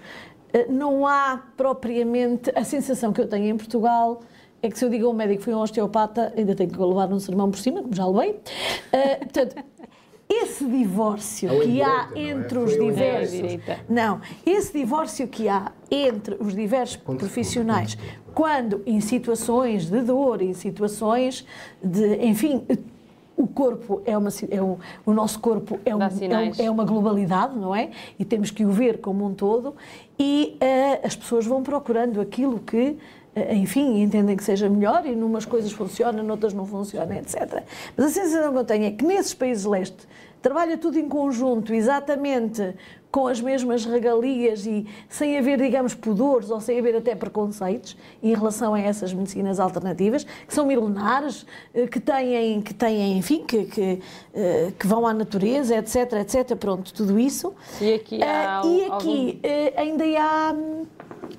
Eh, não há propriamente a sensação que eu tenho em Portugal é que se eu digo ao médico que fui um osteopata, ainda tenho que levar um sermão por cima, como já levei. Uh, portanto, esse divórcio que há é? entre os diversos. Não, esse divórcio que há entre os diversos profissionais, quando em situações de dor, em situações de. Enfim, o corpo é uma. É um, o nosso corpo é, um, é, um, é, uma globalidade, não é? E temos que o ver como um todo, e uh, as pessoas vão procurando aquilo que enfim, entendem que seja melhor e numas coisas funciona, noutras não funciona, etc. Mas a sensação que eu tenho é que nesses países leste trabalha tudo em conjunto, exatamente com as mesmas regalias e sem haver, digamos, pudores ou sem haver até preconceitos em relação a essas medicinas alternativas, que são milenares, eh, que têm, que têm enfim, que, que, eh, que vão à natureza, etc, etc, pronto, tudo isso. E aqui, há, uh, e aqui algum... ainda há hum,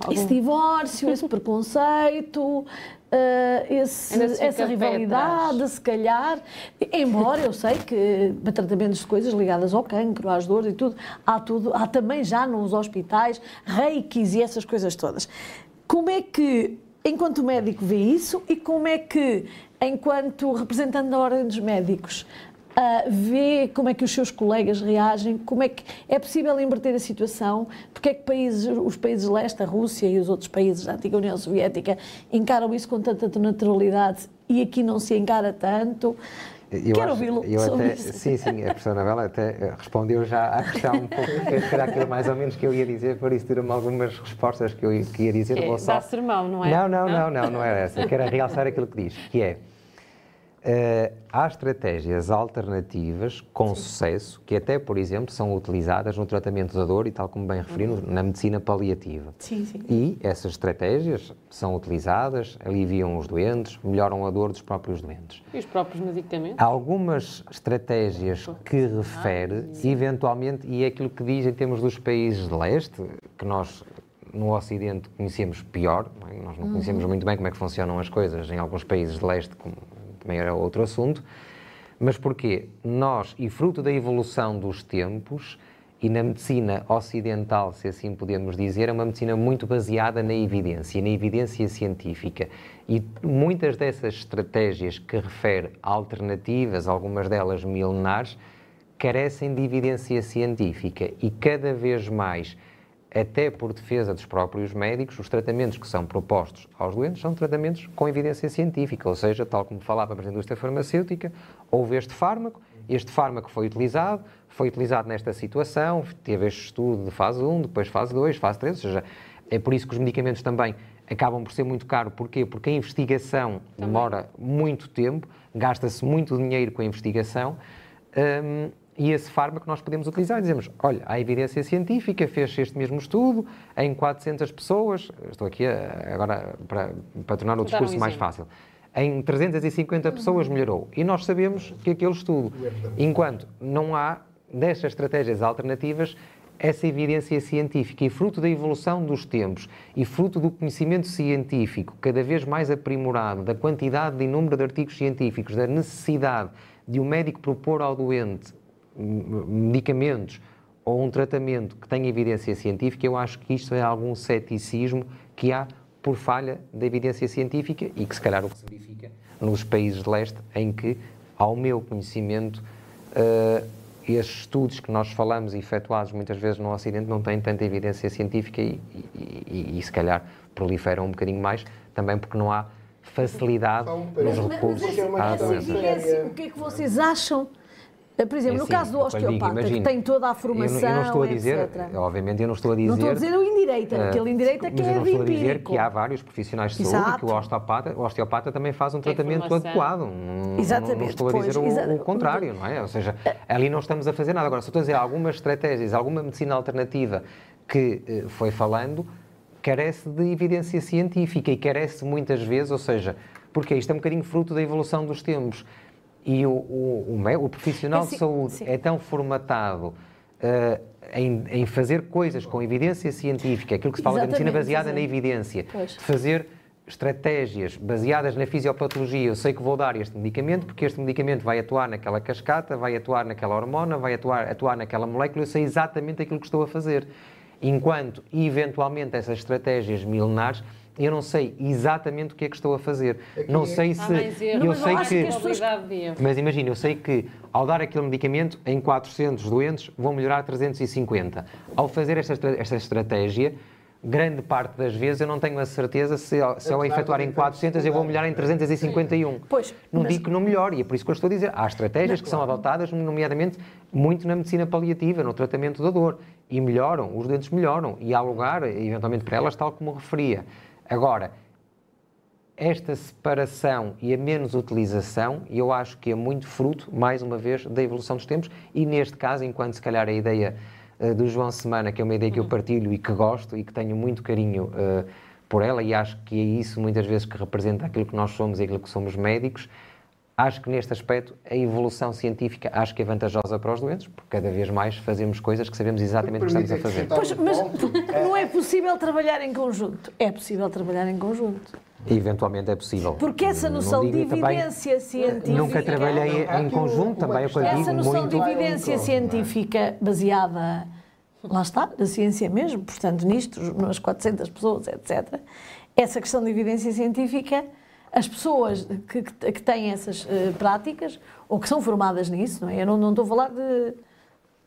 Algum... esse divórcio, esse preconceito, uh, esse, essa rivalidade, se calhar. Embora eu sei que para tratamentos de coisas ligadas ao cancro, às dores e tudo, há tudo, há também já nos hospitais reikis e essas coisas todas. Como é que, enquanto médico, vê isso e como é que, enquanto representante da Ordem dos Médicos, uh, vê como é que os seus colegas reagem, como é que é possível inverter a situação, porque é que países, os países leste, a Rússia e os outros países da antiga União Soviética encaram isso com tanta naturalidade e aqui não se encara tanto. Eu Quero ouvi-lo sobre isso. Sim, sim, a professora Anabela até respondeu já à questão um pouco, que era aquilo mais ou menos que eu ia dizer, por isso tiram-me algumas respostas que eu ia dizer. É, só... Dá sermão, não é? Não, não, não, não, não, não era essa. Quero realçar aquilo que diz, que é Uh, há estratégias alternativas com sucesso que até, por exemplo, são utilizadas no tratamento da dor e, tal como bem referi, uhum. na medicina paliativa. Sim, sim. E essas estratégias são utilizadas, aliviam os doentes, melhoram a dor dos próprios doentes. E os próprios medicamentos? Algumas estratégias que refere, ah, eventualmente, e é aquilo que diz em termos dos países de leste, que nós no Ocidente conhecemos pior, é? nós não conhecemos uhum. muito bem como é que funcionam as coisas em alguns países de leste, como também era outro assunto. Mas porquê? Nós, e fruto da evolução dos tempos, e na medicina ocidental, se assim podemos dizer, é uma medicina muito baseada na evidência, na evidência científica. E muitas dessas estratégias que refere alternativas, algumas delas milenares, carecem de evidência científica e cada vez mais até por defesa dos próprios médicos, os tratamentos que são propostos aos doentes são tratamentos com evidência científica, ou seja, tal como falávamos na indústria farmacêutica, houve este fármaco, este fármaco foi utilizado, foi utilizado nesta situação, teve este estudo de fase 1, depois fase 2, fase 3, ou seja, é por isso que os medicamentos também acabam por ser muito caros. Porquê? Porque a investigação demora muito tempo, gasta-se muito dinheiro com a investigação. Hum, e esse fármaco nós podemos utilizar. Dizemos, olha, há evidência científica, fez este mesmo estudo em 400 pessoas, estou aqui a, agora para, para tornar o discurso um mais fácil, em 350 pessoas melhorou. E nós sabemos que aquele estudo, enquanto não há destas estratégias alternativas, essa evidência científica e fruto da evolução dos tempos e fruto do conhecimento científico cada vez mais aprimorado, da quantidade e número de artigos científicos, da necessidade de o um médico propor ao doente medicamentos ou um tratamento que tenha evidência científica, eu acho que isto é algum ceticismo que há por falha da evidência científica e que se calhar o que se verifica nos países de leste em que, ao meu conhecimento, uh, estes estudos que nós falamos efetuados muitas vezes no Ocidente não têm tanta evidência científica e, e, e, e se calhar proliferam um bocadinho mais, também porque não há facilidade nos recursos à doença. O que é que vocês acham por exemplo, é no assim, caso do osteopata, digo, que tem toda a formação, eu, eu não estou a dizer, etc. obviamente eu não estou a dizer... Não estou a dizer o indireita, uh, aquele indireita que é eu não estou a dizer que há vários profissionais de Exato. saúde que o osteopata, o osteopata também faz um tratamento adequado. Exatamente. Não, não estou a dizer pois, o, o, contrário, não é? Ou seja, ali não estamos a fazer nada. Agora, se estou a dizer algumas estratégias, alguma medicina alternativa que uh, foi falando, carece de evidência científica e carece muitas vezes, ou seja, porque isto é um bocadinho fruto da evolução dos tempos e o, o, o, o profissional é, de saúde sim. é tão formatado uh, em, em, fazer coisas com evidência científica, aquilo que se fala da medicina baseada na evidência, pois. de fazer estratégias baseadas na fisiopatologia, eu sei que vou dar este medicamento porque este medicamento vai atuar naquela cascata, vai atuar naquela hormona, vai atuar, atuar naquela molécula, eu sei exatamente aquilo que estou a fazer. Enquanto, eventualmente, essas estratégias milenares eu não sei exatamente o que é que estou a fazer. Aqui não sei se. eu sei que. Mas imagina, eu sei que ao dar aquele medicamento, em 400 doentes vão melhorar 350. Ao fazer esta, esta estratégia, grande parte das vezes eu não tenho a certeza se, se ao efetuar em 400 eu vou melhorar em 351. Pois, não mas... digo que não melhore, e é por isso que eu estou a dizer. Há estratégias não, que são adotadas, nomeadamente, muito na medicina paliativa, no tratamento da dor. E melhoram, os doentes melhoram. E há lugar, eventualmente, para elas, tal como referia. Agora, esta separação e a menos utilização, eu acho que é muito fruto, mais uma vez, da evolução dos tempos e, neste caso, enquanto se calhar a ideia uh, do João Semana, que é uma ideia que eu partilho e que gosto e que tenho muito carinho uh, por ela, e acho que é isso muitas vezes que representa aquilo que nós somos e aquilo que somos médicos, acho que neste aspecto a evolução científica acho que é vantajosa para os doentes, porque cada vez mais fazemos coisas que sabemos exatamente o que estamos a fazer. Pois, mas não é possível trabalhar em conjunto. É possível trabalhar em conjunto. Eventualmente é possível. Porque essa noção de evidência também, científica. Nunca trabalhei em conjunto, também é o que eu digo. Essa noção muito... de evidência científica baseada, lá está, na ciência mesmo, portanto, nisto, nas 400 pessoas, etc. Essa questão de evidência científica as pessoas que, que, que têm essas uh, práticas, ou que são formadas nisso, não é? Eu não, não estou a falar de.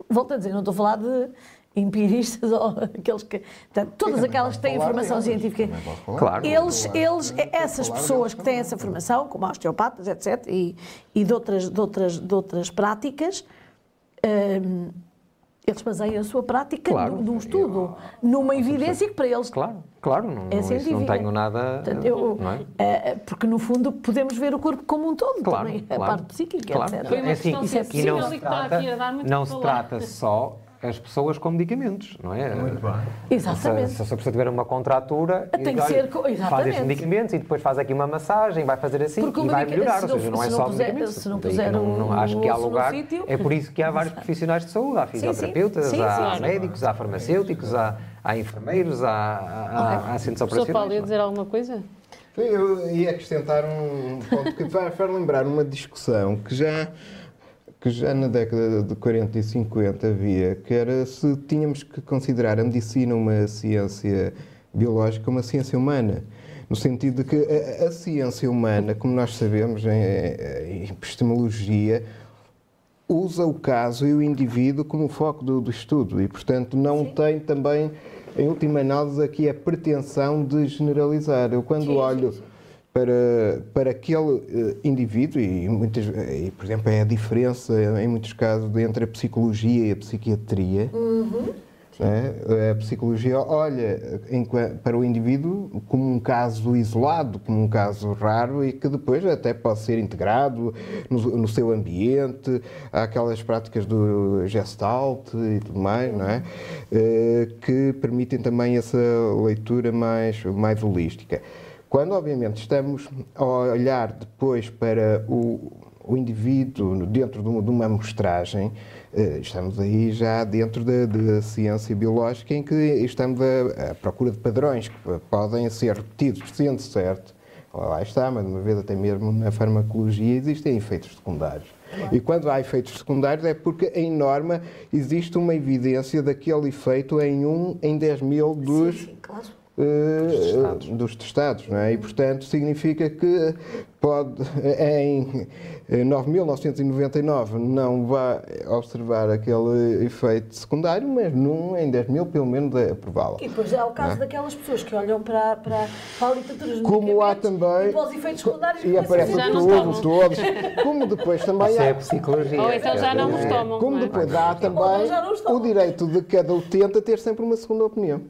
Volto a dizer, não estou a falar de empiristas ou aqueles que. Portanto, todas aquelas que têm formação científica. Claro. Eles, eles, essas pessoas que têm essa formação, como osteopatas, etc., e, e de, outras, de, outras, de outras práticas, hum, eles baseiam a sua prática Claro. num, num estudo, numa evidência que para eles Claro, claro, não, é não, isso não tenho nada. Portanto, eu- não é? eh, porque no fundo podemos ver o corpo como um todo Claro, também, a claro. parte psíquica, Claro. etc. Foi uma É assim, questão isso é e não se trata, aqui a dar muito não se trata só as pessoas com medicamentos, não é? Muito bem. Exatamente. Se, se a pessoa tiver uma contratura, Tem e, que ser co- faz estes exatamente. medicamentos e depois faz aqui uma massagem, vai fazer assim Porque o e vai melhorar. se Ou não- seja, não é se não só puser- medicamentos. se não puser não, não o acho que há lugar. sítio. É por isso que há vários profissionais de saúde. Há sim. fisioterapeutas, Sim, sim, há claro. médicos, há farmacêuticos, há, há enfermeiros, há, há, há centros O professor Paulo ia operacionais. dizer alguma coisa? Sim, Eu ia acrescentar um ponto que vai lembrar uma discussão que já, que já na década de 40 e 50 havia, que era se tínhamos que considerar a medicina uma ciência biológica, uma ciência humana. No sentido de que a, a ciência humana, como nós sabemos em, em epistemologia, usa o caso e o indivíduo como foco do, do estudo e, portanto, não tem também, em última análise, aqui a pretensão de generalizar. Eu, quando Sim, sim, olho sim. Para, para aquele eh, indivíduo, e, muitas, e, por exemplo, é a diferença, em muitos casos, entre a psicologia e a psiquiatria. né? A psicologia olha enqua- para o indivíduo como um caso isolado, como um caso raro e que depois até pode ser integrado no, no seu ambiente. Há aquelas práticas do gestalt e tudo mais, não é? Eh, que permitem também essa leitura mais, mais holística. Quando, obviamente, estamos a olhar depois para o, o indivíduo dentro de uma, de uma amostragem, eh, estamos aí já dentro da, ciência biológica em que estamos à, à procura de padrões que podem ser repetidos, sendo certo. Lá está, mas uma vez até mesmo na farmacologia existem efeitos secundários. E quando há efeitos secundários é porque, em norma, existe uma evidência daquele efeito em um em 10 mil dos Sim, sim, claro. Eh, testados. dos testados, não é? E, portanto, significa que pode, em eh, 9.999 não vai observar aquele efeito secundário, mas num em 10 mil, pelo menos, é provável. E depois há o caso daquelas pessoas que olham para, para, para a literatura dos Como há também. e para os efeitos secundários E começam a aparecem Já não dizer, todos. Como depois também Isso é há. psicologia. Ou então já não os É, tomam. Como é? depois há Ou também o direito de cada utente a ter sempre uma segunda opinião.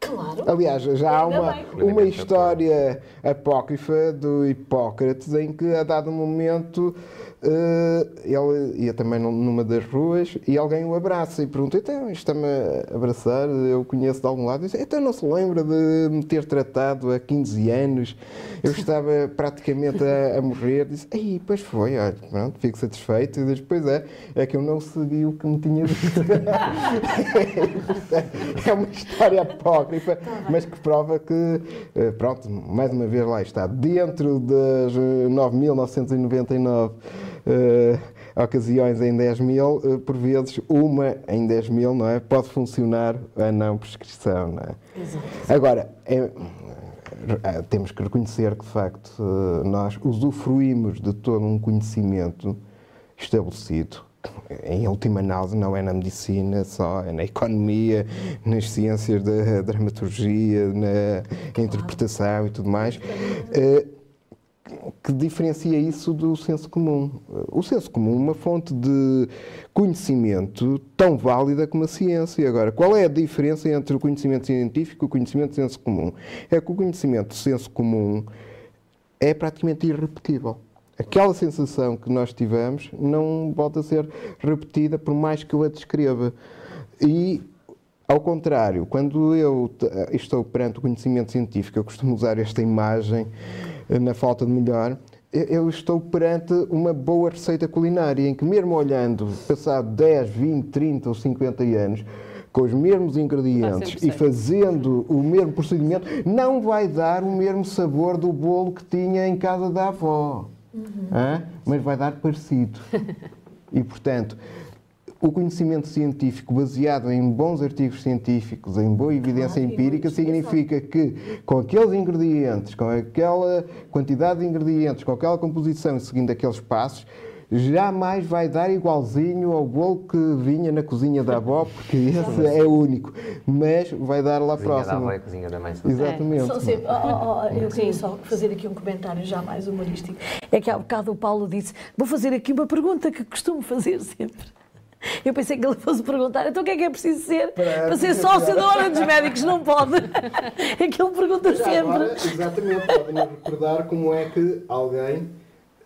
Claro. Aliás, já há uma, uma história apócrifa do Hipócrates em que, a dado momento, ele ia também num- numa das ruas e alguém o abraça e pergunta: Então, está-me a abraçar? Eu conheço de algum lado. E diz, então, não se lembra de me ter tratado há 15 anos? Eu estava praticamente a, a morrer. Disse: Ei, pois foi, olha, pronto, fico satisfeito. E depois é, é que eu não segui o que me tinha dito. é uma história apócrifa, mas que prova que, eh, pronto, mais uma vez lá está, dentro das eh, 9.999 eh, ocasiões em 10 mil, eh, por vezes uma em 10 mil, não é? Pode funcionar a não prescrição, não é? Agora, é, eh, temos que reconhecer que, de facto, eh, nós usufruímos de todo um conhecimento estabelecido. Em última análise, não é na medicina só, é na economia, nas ciências da dramaturgia, na interpretação e tudo mais, eh, que diferencia isso do senso comum. O senso comum é uma fonte de conhecimento tão válida como a ciência. Agora, qual é a diferença entre o conhecimento científico e o conhecimento de senso comum? É que o conhecimento de senso comum é praticamente irrepetível. Aquela sensação que nós tivemos não volta a ser repetida por mais que eu a descreva. E, ao contrário, quando eu estou perante o conhecimento científico, eu costumo usar esta imagem na falta de melhor, eu- estou perante uma boa receita culinária, em que mesmo olhando, passado 10, 20, 30 ou 50 anos, com os mesmos ingredientes e fazendo o mesmo procedimento, não vai dar o mesmo sabor do bolo que tinha em casa da avó. Hã? Mas vai dar parecido. E, portanto, o conhecimento científico baseado em bons artigos científicos, em boa evidência Claro, empírica, significa que com aqueles ingredientes, com aquela quantidade de ingredientes, com aquela composição e seguindo aqueles passos, jamais vai dar igualzinho ao bolo que vinha na cozinha da avó, porque esse é único, mas vai dar lá Cozinha da avó e cozinha da mãe. Exatamente. São sempre, oh, oh, eu queria só fazer aqui um comentário já mais humorístico. É que há bocado o Paulo disse: Vou fazer aqui uma pergunta que costumo fazer sempre. Eu pensei que ele fosse perguntar, então o que é que é preciso ser para, Para ser sócio da Ordem dos Médicos? Não pode. É que ele pergunta Já sempre. agora, exatamente, podem recordar como é que alguém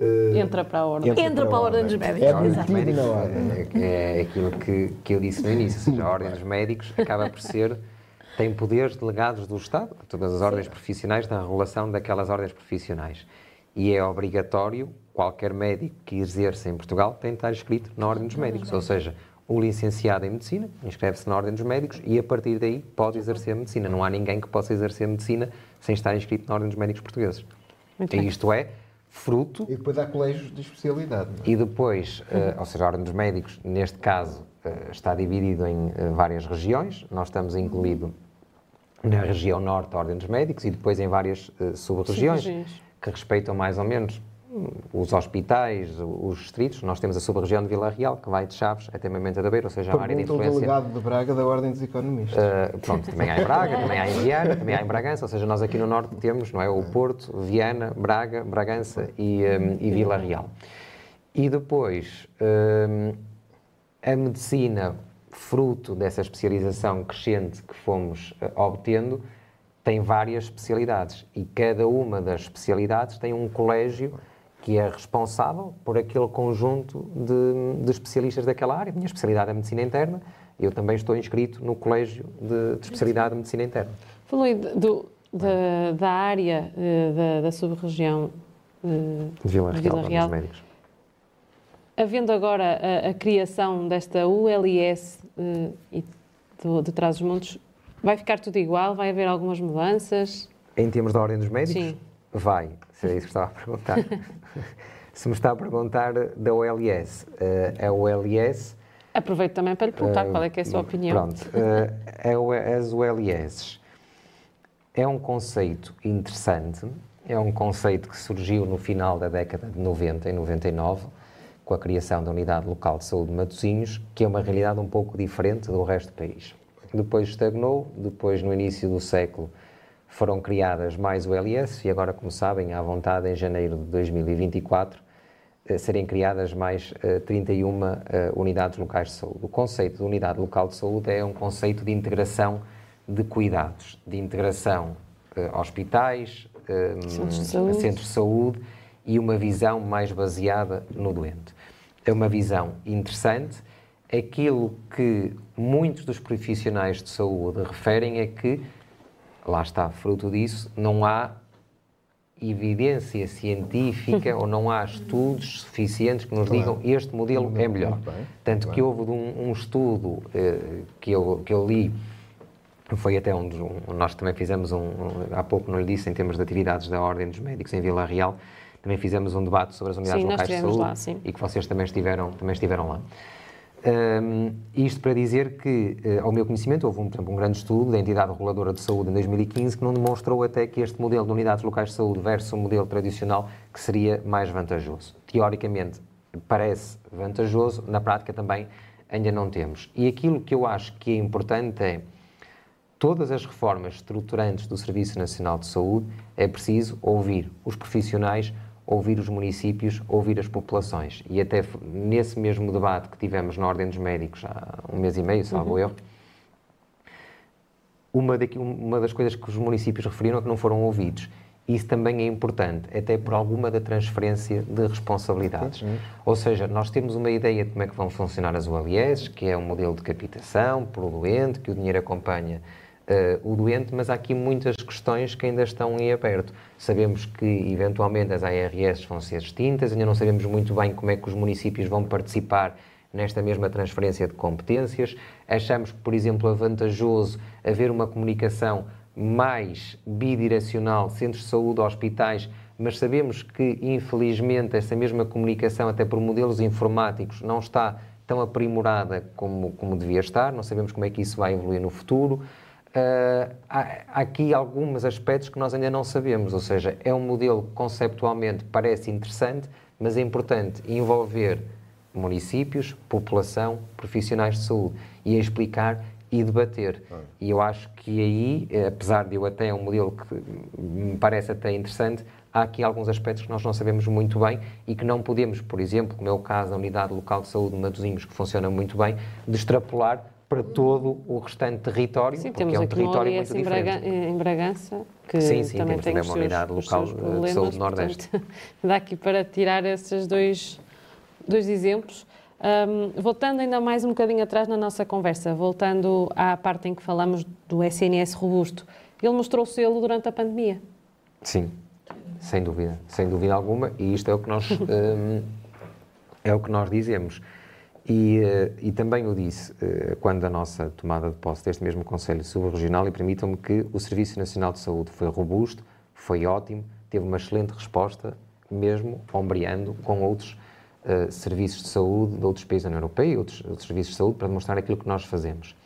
eh, Entra para a ordem. Entra para a Ordem dos Médicos. É A Ordem dos Exato. Médicos na ordem. é, é aquilo que, que eu disse no início, ou seja, a Ordem dos Médicos acaba por ser, tem poderes delegados do Estado, todas as ordens profissionais, na regulação daquelas ordens profissionais. E é obrigatório, qualquer médico que exerça em Portugal tem de estar inscrito na Ordem dos Médicos, ou seja, o licenciado em Medicina inscreve-se na Ordem dos Médicos e a partir daí pode exercer a Medicina. Não há ninguém que possa exercer a Medicina sem estar inscrito na Ordem dos Médicos Portugueses. Muito E bem. isto é fruto E depois há colégios de especialidade. não é? e depois, eh, ou seja, a Ordem dos Médicos, neste caso, eh, está dividido em eh, várias regiões. Nós estamos incluído na região norte, a Ordem dos Médicos, e depois em várias eh, sub-regiões que respeitam mais ou menos os hospitais, os distritos. Nós temos a sub-região de Vila Real, que vai de Chaves até Mamenta da Beira, ou seja, a área de Pergunta o influência. delegado de Braga da Ordem dos Economistas. Uh, pronto, também há em Braga, também há em Viana, também há em Bragança, ou seja, nós aqui no Norte temos, não é, o Porto, Viana, Braga, Bragança e, um, e Vila Real. E depois, um, a medicina, fruto dessa especialização crescente que fomos uh, obtendo, tem várias especialidades e cada uma das especialidades tem um colégio que é responsável por aquele conjunto de, de especialistas daquela área. A minha especialidade é Medicina Interna, eu também estou inscrito no Colégio de, de Especialidade de Medicina Interna. Falou aí do- da, da área eh, da, da sub-região eh, De Vila Real, Vila Real. Médicos. Havendo agora a, a criação desta ULS eh, e do, de Trás-os-Montes, vai ficar tudo igual? Vai haver algumas mudanças? Em termos da Ordem dos Médicos? Sim. Vai, se é isso que estava a perguntar. se me está a perguntar da OLS, eh, a OLS Aproveito também para lhe perguntar qual é que é a sua opinião. Pronto. O- as ULS é um conceito interessante, é um conceito que surgiu no final da década de 90 e 99, com a criação da Unidade Local de Saúde de Matosinhos, que é uma realidade um pouco diferente do resto do país. Depois estagnou, depois no início do século foram criadas mais ULS e agora, como sabem, há vontade em janeiro de 2024 eh, serem criadas mais eh, 31 eh, unidades locais de saúde. O conceito de unidade local de saúde é um conceito de integração de cuidados, de integração eh, hospitais, eh, Centros de saúde. centros de saúde e uma visão mais baseada no doente. É uma visão interessante. Aquilo que muitos dos profissionais de saúde referem é que, lá está, fruto disso, não há evidência científica ou não há estudos suficientes que nos digam este modelo é melhor. Bem, Tanto que houve um, um estudo eh, que, eu, que eu li, foi até um, dos- um nós também fizemos um, há pouco não lhe disse, em termos de atividades da Ordem dos Médicos em Vila Real, também fizemos um debate sobre as unidades Sim, locais de saúde lá, e que vocês também estiveram, também estiveram lá. Hum, isto para dizer que, eh, ao meu conhecimento, houve um, exemplo, um grande estudo da entidade reguladora de saúde em 2015 que não demonstrou até que este modelo de unidades locais de saúde versus o modelo tradicional que seria mais vantajoso. Teoricamente parece vantajoso, na prática também ainda não temos. E aquilo que eu acho que é importante é todas as reformas estruturantes do Serviço Nacional de Saúde é preciso ouvir os profissionais, ouvir os municípios, ouvir as populações. E até nesse mesmo debate que tivemos na Ordem dos Médicos há um mês e meio, salvo erro, uma, daqui, uma das coisas que os municípios referiram é que não foram ouvidos. Isso também é importante, até por alguma da transferência de responsabilidades. Ou seja, nós temos uma ideia de como é que vão funcionar as ULS, que é um modelo de capitação por doente, que o dinheiro acompanha eh, o doente, mas há aqui muitas questões que ainda estão em aberto. Sabemos que, eventualmente, as ARS vão ser extintas, ainda não sabemos muito bem como é que os municípios vão participar nesta mesma transferência de competências. Achamos que, por exemplo, é vantajoso haver uma comunicação mais bidirecional, centros de saúde, hospitais, mas sabemos que, infelizmente, essa mesma comunicação, até por modelos informáticos, não está tão aprimorada como, como devia estar, não sabemos como é que isso vai evoluir no futuro. Uh, há, há, aqui alguns aspectos que nós ainda não sabemos, ou seja, é um modelo que conceptualmente parece interessante, mas é importante envolver municípios, população, profissionais de saúde e explicar e debater. Ah. E eu acho que aí, eh, apesar de eu até é um modelo que me parece até interessante, há aqui alguns aspectos que nós não sabemos muito bem e que não podemos, por exemplo, como é o caso da Unidade Local de Saúde de Matosinhos, que funciona muito bem, de extrapolar para todo o restante território, sim, porque é um território muito diferente. em Bragança, que sim, sim, também tem uma unidade local de saúde Nordeste. Portanto, dá aqui para tirar esses dois, dois exemplos. Um, voltando ainda mais um bocadinho atrás na nossa conversa, voltando à parte em que falamos do SNS robusto, ele mostrou o selo durante a pandemia. Sim, sem dúvida, sem dúvida alguma, e isto é o que nós, um, é o que nós dizemos. E, uh, e também o disse uh, quando a nossa tomada de posse deste mesmo Conselho Subregional, e permitam-me que o Serviço Nacional de Saúde foi robusto, foi ótimo, teve uma excelente resposta, mesmo ombreando com outros uh, serviços de saúde de outros países da União Europeia e outros, outros serviços de saúde para demonstrar aquilo que nós fazemos.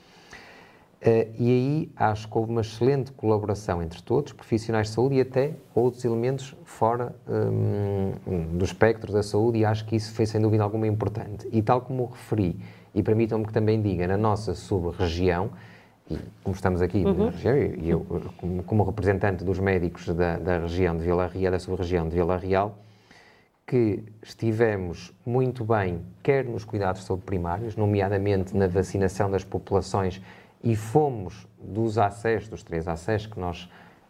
Uh, e aí acho que houve uma excelente colaboração entre todos, profissionais de saúde e até outros elementos fora um, do espectro da saúde, e acho que isso foi sem dúvida alguma importante. E tal como referi, e permitam-me que também diga, na nossa sub-região, e como estamos aqui uhum. na região, e eu como, como, representante dos médicos da, da região de Vila Real, da sub-região de Vila Real, que estivemos muito bem, quer nos cuidados de saúde primários, nomeadamente na vacinação das populações e fomos dos acessos, dos três acessos que nós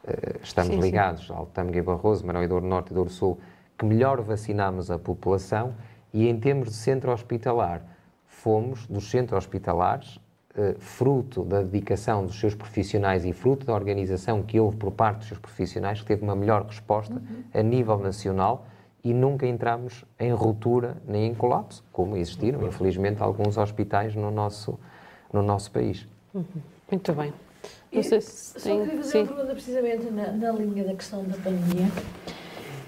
uh, estamos sim, ligados, sim. Altamega e Barroso, Marão e Douro Norte e Douro Sul, que melhor vacinámos a população e em termos de centro hospitalar, fomos dos centros hospitalares, uh, fruto da dedicação dos seus profissionais e fruto da organização que houve por parte dos seus profissionais, que teve uma melhor resposta uhum. a nível nacional e nunca entramos em ruptura nem em colapso, como existiram, infelizmente, alguns hospitais no nosso, no nosso país. Uhum. Muito bem. Não sei se tem... Só queria fazer Sim. uma pergunta precisamente na, na, linha da questão da pandemia.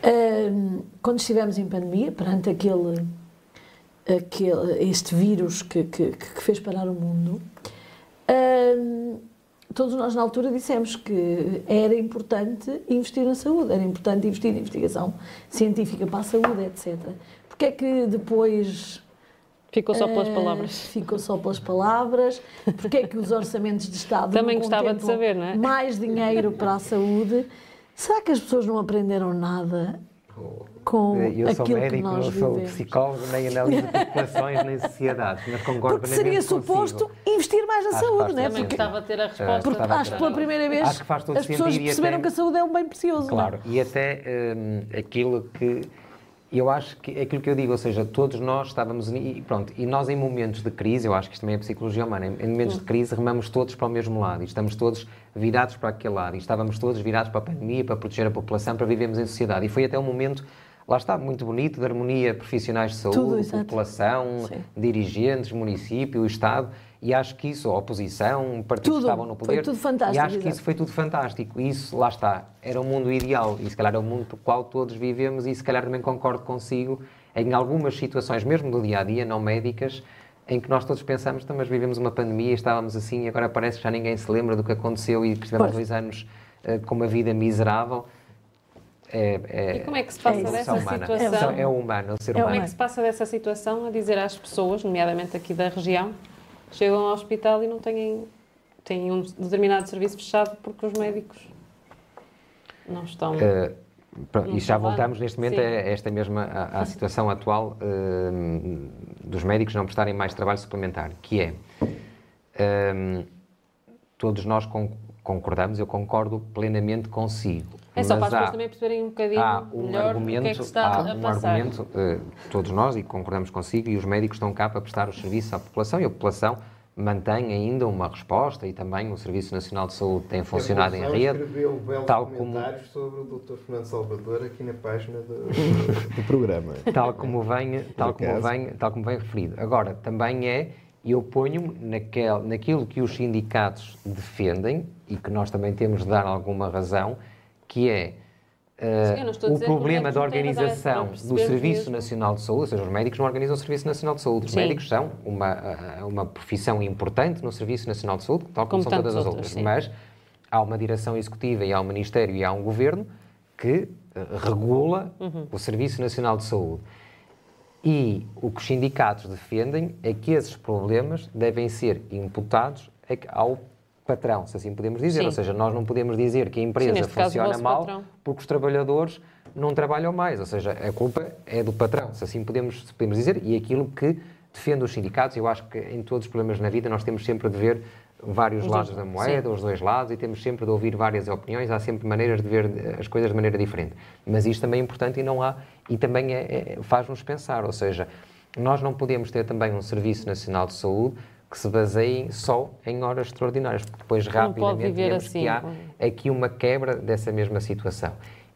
Um, quando estivemos em pandemia, perante aquele, aquele este vírus que, que, que fez parar o mundo, um, todos nós na altura dissemos que era importante investir na saúde, era importante investir em investigação científica para a saúde, etc. Porque é que depois Ficou só pelas eh, palavras. Uh, ficou só pelas palavras. Porque é que os orçamentos de Estado também gostava de saber, não é? Mais dinheiro para a saúde. Será que as pessoas não aprenderam nada com eu sou aquilo médico, que nós não sou vivemos? psicólogo, nem análise de populações, nem sociedades, mas concordo Porque seria suposto consigo. investir mais na acho saúde, não é? Também gostava de ter a resposta. Porque acho que pela primeira vez as pessoas perceberam até, que a saúde é um bem precioso. Claro, e até um, aquilo que eu acho que é aquilo que eu digo, ou seja, todos nós estávamos e pronto, e nós em momentos de crise, eu acho que isto também é psicologia humana, em momentos de crise remamos todos para o mesmo lado e estamos todos virados para aquele lado e estávamos todos virados para a pandemia, para proteger a população, para vivermos em sociedade. E foi até um momento lá está, muito bonito, de harmonia profissionais de saúde, Tudo, população, Sim. dirigentes, município, Estado, e acho que isso, a oposição, partidos tudo, estavam no poder. Foi tudo fantástico. E acho que isso foi tudo fantástico. E isso, lá está, era o um mundo ideal, e se calhar é o mundo pelo qual todos vivemos, e se calhar também concordo consigo, em algumas situações, mesmo do dia a dia, não médicas, em que nós todos pensamos, então, mas vivemos uma pandemia, estávamos assim, e agora parece que já ninguém se lembra do que aconteceu e que estivemos dois anos uh, com uma vida miserável. É, é, e como é que se passa é dessa humana. situação? É, o humano, é o ser humano. Como é que se passa dessa situação a dizer às pessoas, nomeadamente aqui da região, chegam ao hospital e não têm, têm um determinado serviço fechado porque os médicos não estão. Uh, e já voltamos neste momento Sim. a esta mesma a, a situação atual uh, dos médicos não prestarem mais trabalho suplementar, que é uh, todos nós concordamos, eu concordo plenamente consigo. É só para as pessoas também perceberem um bocadinho há um melhor argumento, o que é que está há a um passar. argumento, uh, todos nós, e concordamos consigo, e os médicos estão cá para prestar os serviços à população, e a população mantém ainda uma resposta, e também o Serviço Nacional de Saúde tem funcionado em rede. tal como sobre o Dr. Fernando Salvador aqui na página do, do programa. Tal como vem, tal como vem, tal como vem referido. Agora, também é e eu ponho-me naquilo que os sindicatos defendem e que nós também temos de dar alguma razão, que é Uh, o problema da organização do Serviço mesmo. Nacional de Saúde, ou seja, os médicos não organizam o Serviço Nacional de Saúde. Os sim. médicos são uma, uma profissão importante no Serviço Nacional de Saúde, tal como, como são todas as outras. outras mas há uma direção executiva e há um Ministério e há um Governo que uh, regula uhum. o Serviço Nacional de Saúde. E o que os sindicatos defendem é que esses problemas devem ser imputados ao patrão, se assim podemos dizer. Sim. Ou seja, nós não podemos dizer que a empresa Sim, funciona caso, mal patrão. porque os trabalhadores não trabalham mais. Ou seja, a culpa é do patrão, se assim podemos, podemos dizer. E aquilo que defende os sindicatos, eu acho que em todos os problemas na vida nós temos sempre de ver vários os lados dois, da moeda, sim. os dois lados, e temos sempre de ouvir várias opiniões, há sempre maneiras de ver as coisas de maneira diferente. Mas isto também é importante e não há, e também é, é, faz-nos pensar, ou seja, nós não podemos ter também um Serviço Nacional de Saúde que se baseiem só em horas extraordinárias, porque depois rapidamente vemos assim, que há aqui uma quebra dessa mesma situação.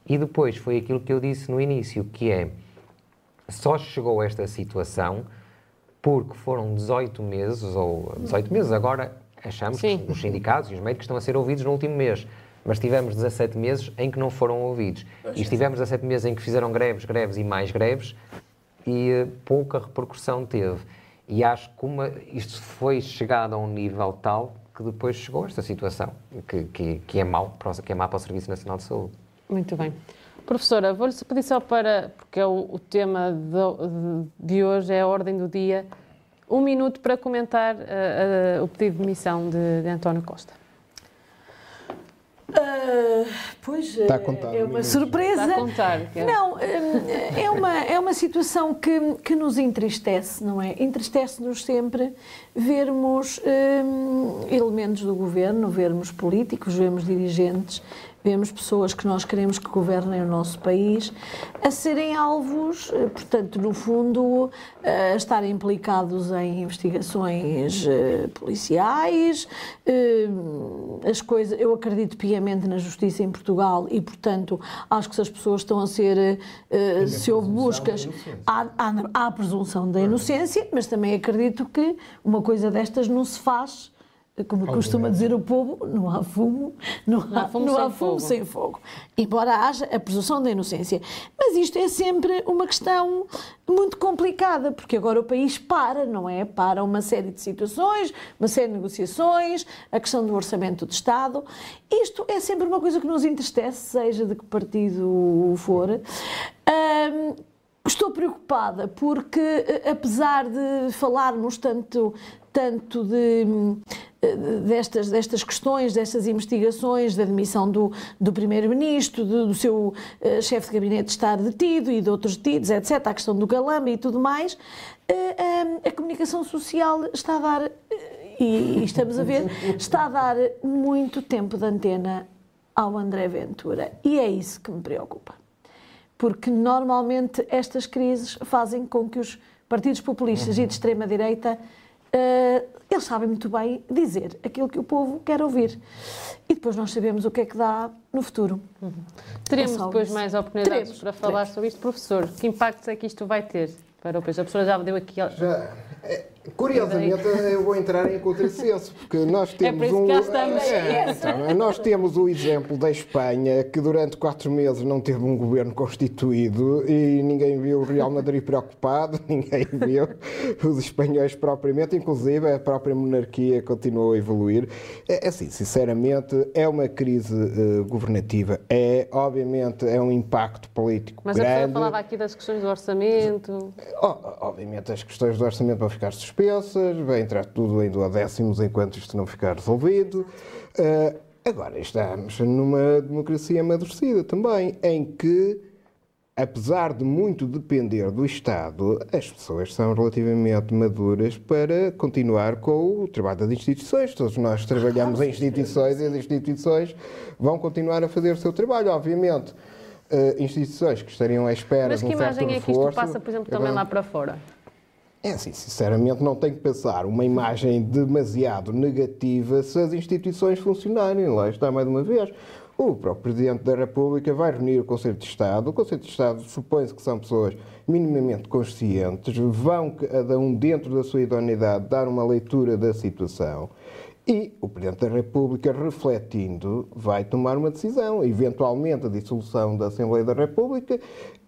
E depois foi aquilo que eu disse no início, que é, só chegou esta situação porque foram 18 meses, ou 18 meses, agora achamos Sim. que os sindicatos e os médicos estão a ser ouvidos no último mês, mas tivemos 17 meses em que não foram ouvidos. E tivemos 17 meses em que fizeram greves, greves e mais greves, e eh, pouca repercussão teve. E acho que uma, isto foi chegado a um nível tal que depois chegou a esta situação, que, que, que, é mau, que é mau para o Serviço Nacional de Saúde. Muito bem. Professora, vou-lhe pedir só para, porque é o, o tema de, de, hoje, é a ordem do dia, um minuto para comentar uh, uh, o pedido de demissão de, de António Costa. Uh, pois Está a contar, é uma surpresa. Está a contar. É. Não, é uma, é uma situação que, que nos entristece, não é? Entristece-nos sempre vermos um, elementos do governo, vermos políticos, vermos dirigentes vemos pessoas que nós queremos que governem o nosso país a serem alvos, eh, portanto, no fundo, a estarem implicados em investigações eh, policiais, eh, as coisas, eu acredito piamente na justiça em Portugal e, portanto, acho que se as pessoas estão a ser, se houve buscas, há, há, há a presunção da inocência, mas também acredito que uma coisa destas não se faz como costuma dizer o povo, não há fumo, não, não há, fumo, não sem, há fumo fogo. sem fogo. Embora haja a presunção da inocência. Mas isto é sempre uma questão muito complicada, porque agora o país para, não é? Para uma série de situações, uma série de negociações, a questão do orçamento do Estado. Isto é sempre uma coisa que nos entristece, seja de que partido for. Estou preocupada porque, apesar de falarmos tanto, tanto de, destas, destas questões, destas investigações, da demissão do, do Primeiro-Ministro, do, do, seu uh, chefe de gabinete estar detido e de outros detidos, etc., a questão do Galamba e tudo mais, uh, a comunicação social está a dar, e, e estamos a ver, está a dar muito tempo de antena ao André Ventura. E é isso que me preocupa. Porque normalmente estas crises fazem com que os partidos populistas uhum. e de extrema-direita uh, eles sabem muito bem dizer aquilo que o povo quer ouvir. E depois nós sabemos o que é que dá no futuro. Uhum. Teremos é depois isso. mais oportunidades teremos, para falar teremos. sobre isto. Professor, que impactos é que isto vai ter para o país? A professora já deu aqui... Já, é, Curiosamente, eu vou entrar em contrassenso, porque nós temos é por isso um. É, então, nós temos o exemplo da Espanha, que durante quatro meses não teve um governo constituído e ninguém viu o Real Madrid preocupado, ninguém viu os espanhóis propriamente, inclusive a própria monarquia continuou a evoluir. É, assim, sinceramente, é uma crise uh, governativa. É, obviamente, é um impacto político Mas grande. A pessoa falava aqui das questões do orçamento. Oh, obviamente, as questões do orçamento vão ficar suspensas, vai entrar tudo em duodécimos enquanto isto não ficar resolvido. Uh, agora, estamos numa democracia amadurecida também, em que, apesar de muito depender do Estado, as pessoas são relativamente maduras para continuar com o trabalho das instituições. Todos nós trabalhamos em instituições e as instituições vão continuar a fazer o seu trabalho, obviamente. Uh, instituições que estariam à espera Mas de um certo Mas que imagem é que isto passa, por exemplo, também lá para fora? É assim, sinceramente, não tenho que pensar uma imagem demasiado negativa se as instituições funcionarem. Lá está mais uma vez. O próprio Presidente da República vai reunir o Conselho de Estado. O Conselho de Estado supõe-se que são pessoas minimamente conscientes, vão cada um dentro da sua idoneidade dar uma leitura da situação E o Presidente da República, refletindo, vai tomar uma decisão, eventualmente a dissolução da Assembleia da República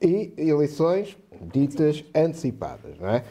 e eleições ditas antecipadas. Não é?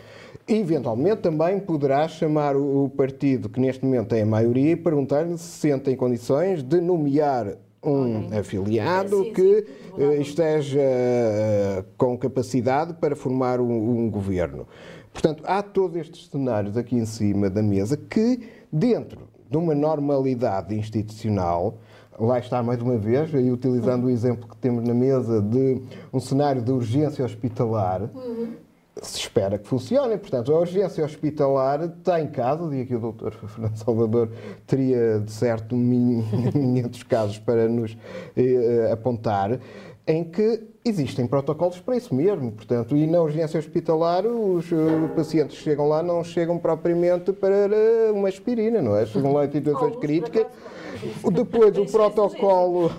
Eventualmente também poderá chamar o partido que neste momento tem a maioria e perguntar-lhe se se sente em condições de nomear um afiliado que uh, esteja uh, com capacidade para formar um, um, governo. Portanto, há todos estes cenários aqui em cima da mesa que, dentro de uma normalidade institucional, lá está mais uma vez, e utilizando o exemplo que temos na mesa de um cenário de urgência hospitalar, uhum se espera que funcione. Portanto, a urgência hospitalar está em casa, e aqui o doutor Fernando Salvador teria, de certo, 500 casos para nos eh, apontar, em que existem protocolos para isso mesmo. Portanto, e na urgência hospitalar, os uh, pacientes que chegam lá não chegam propriamente para uma aspirina, não é? Chegam lá em situações críticas. Depois o protocolo,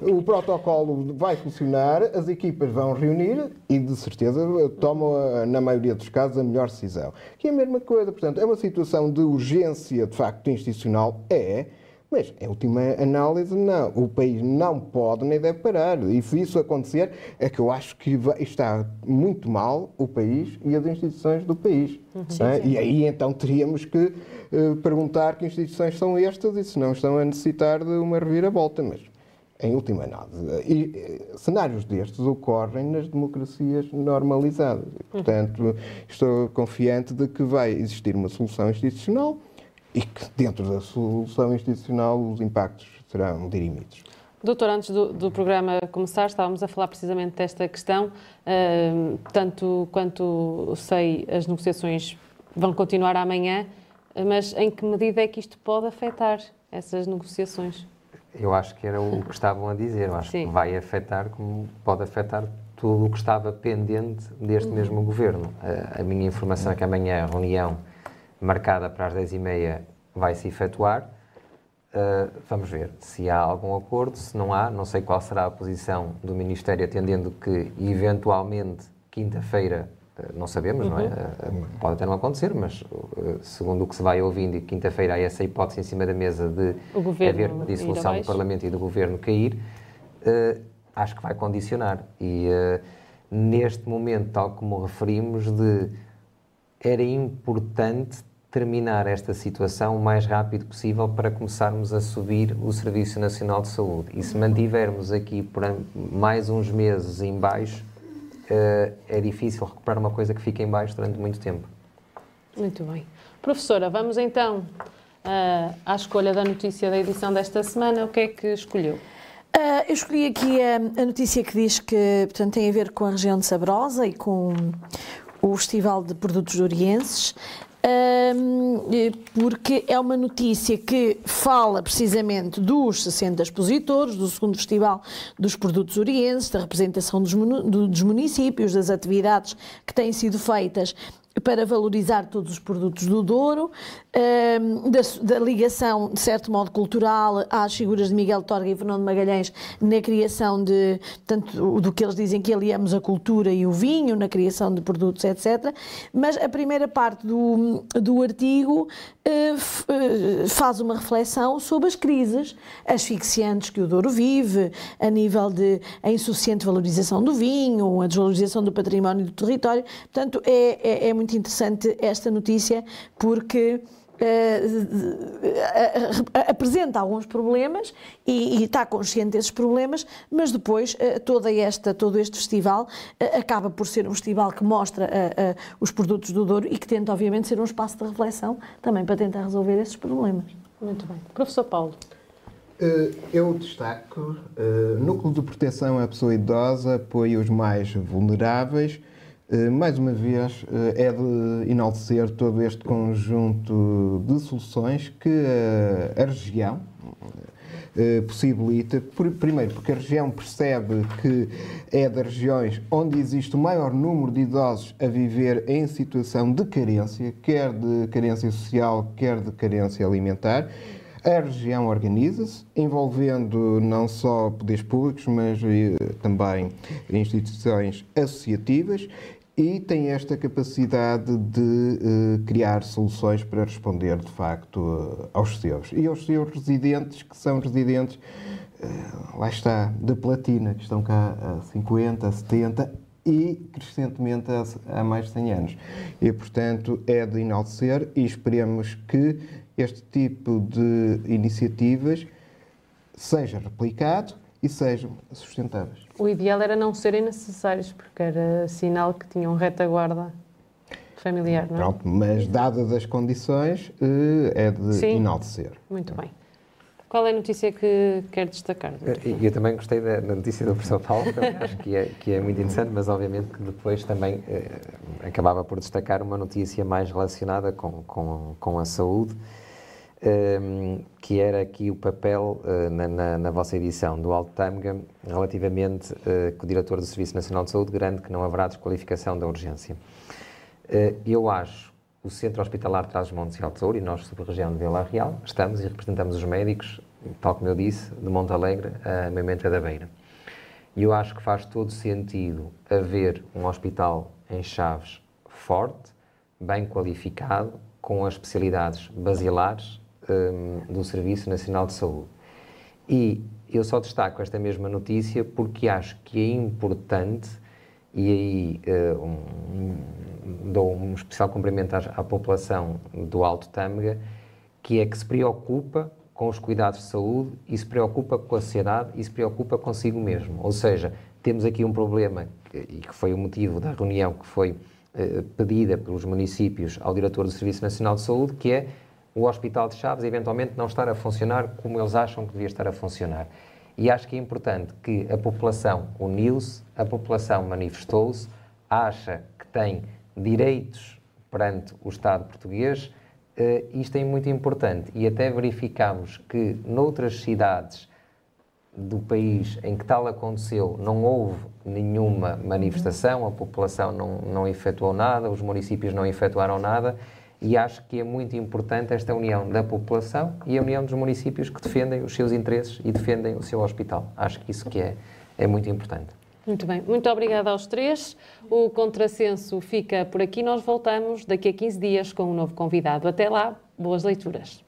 o protocolo vai funcionar, as equipas vão reunir e de certeza tomam, na maioria dos casos, a melhor decisão. Que é a mesma coisa, portanto, é uma situação de urgência de facto institucional, é, mas, em última análise, não. O país não pode nem deve parar. E se isso acontecer, é que eu acho que está muito mal o país e as instituições do país. Uhum. É? E aí então teríamos que uh, perguntar que instituições são estas e se não estão a necessitar de uma reviravolta. Mas, em última análise, e, eh, cenários destes ocorrem nas democracias normalizadas. Portanto, estou confiante de que vai existir uma solução institucional e que dentro da solução institucional os impactos serão dirimidos. Doutor, antes do, do, programa começar, estávamos a falar precisamente desta questão. Uh, tanto quanto sei, as negociações vão continuar amanhã, mas em que medida é que isto pode afetar essas negociações? Eu acho que era o que estavam a dizer. Eu acho Sim. que vai afetar, como pode afetar tudo o que estava pendente deste uhum. mesmo governo. Uh, a minha informação é que amanhã a reunião marcada para as 10h30 vai se efetuar. Uh, vamos ver se há algum acordo, se não há, não sei qual será a posição do Ministério, atendendo que eventualmente quinta-feira, não sabemos, uhum. não é? Uh, pode até não acontecer, mas segundo o que se vai ouvindo, quinta-feira há essa hipótese em cima da mesa de haver dissolução do Parlamento e do Governo cair, acho que vai condicionar. E neste momento, tal como referimos, de era importante terminar esta situação o mais rápido possível para começarmos a subir o Serviço Nacional de Saúde. E se mantivermos aqui por mais uns meses em baixo, uh, é difícil recuperar uma coisa que fica em baixo durante muito tempo. Muito bem. Professora, vamos então uh, à escolha da notícia da edição desta semana. O que é que escolheu? Uh, eu escolhi aqui a, a, notícia que diz que portanto, tem a ver com a região de Sabrosa e com o Festival de Produtos Orienses porque é uma notícia que fala precisamente dos 60 expositores, do segundo Festival dos Produtos Orienses, da representação dos municípios, das atividades que têm sido feitas para valorizar todos os produtos do Douro, da, da, ligação, de certo modo, cultural às figuras de Miguel Torga e Fernando Magalhães na criação de, tanto do que eles dizem que aliamos a cultura e o vinho, na criação de produtos, etc. Mas a primeira parte do, do artigo uh, faz uma reflexão sobre as crises asfixiantes que o Douro vive, a nível de a insuficiente valorização do vinho, a desvalorização do património do território. Portanto, é, é, é muito interessante esta notícia porque apresenta alguns problemas e, e, está consciente desses problemas, mas depois uh, toda esta, todo este festival uh, acaba por ser um festival que mostra os produtos do Douro e que tenta, obviamente, ser um espaço de reflexão também para tentar resolver esses problemas. Muito bem. Professor Paulo. Eu destaco Núcleo de Proteção à Pessoa Idosa, apoio os mais vulneráveis, eh, mais uma vez, eh, é de enaltecer todo este conjunto de soluções que a região eh, possibilita. Primeiro, porque a região percebe que é das regiões onde existe o maior número de idosos a viver em situação de carência, quer de carência social, quer de carência alimentar. A região organiza-se, envolvendo não só poderes públicos, mas também instituições associativas, e tem esta capacidade de uh, criar soluções para responder, de facto, uh, aos seus. E aos seus residentes, que são residentes, uh, lá está, de platina, que estão cá há 50, 70 e crescentemente há, há mais de 100 anos. E, portanto, é de enaltecer e esperemos que este tipo de iniciativas seja replicado e sejam sustentáveis. O ideal era não serem necessários, porque era sinal que tinham retaguarda familiar, não é? Pronto, mas dadas as condições, eh, é de Sim. enaltecer. Muito bem. Qual é a notícia que quer destacar? Eu, eu também gostei da, notícia do professor Paulo, acho que é, que é muito interessante, mas obviamente que depois também eh, acabava por destacar uma notícia mais relacionada com, com, com a saúde, que era aqui o papel uh, na, na, na, vossa edição do Alto Tâmega relativamente uh, que o diretor do Serviço Nacional de Saúde garante que não haverá desqualificação da urgência. Uh, eu acho o Centro Hospitalar de Trás-os-Montes e Alto Saúde e nós, sub-região de Vila Real, estamos e representamos os médicos, tal como eu disse, de Monte Alegre a Mementa da Beira. E eu acho que faz todo sentido haver um hospital em Chaves forte, bem qualificado, com as especialidades basilares um, do Serviço Nacional de Saúde. E eu só destaco esta mesma notícia porque acho que é importante, e aí uh, um, dou um especial cumprimento à, à, população do Alto Tâmega, que é que se preocupa com os cuidados de saúde e se preocupa com a sociedade e se preocupa consigo mesmo. Ou seja, temos aqui um problema, que, e que foi o motivo da reunião que foi uh, pedida pelos municípios ao diretor do Serviço Nacional de Saúde, que é o Hospital de Chaves eventualmente não estar a funcionar como eles acham que devia estar a funcionar. E acho que é importante que a população uniu-se, a população manifestou-se, acha que tem direitos perante o Estado português. Uh, isto é muito importante e até verificamos que noutras cidades do país em que tal aconteceu não houve nenhuma manifestação, a população não, não efetuou nada, os municípios não efetuaram nada e acho que é muito importante esta união da população e a união dos municípios que defendem os seus interesses e defendem o seu hospital. Acho que isso que é, é muito importante. Muito bem, muito obrigada aos três. O contrassenso fica por aqui. Nós voltamos daqui a 15 dias com um novo convidado. Até lá, boas leituras.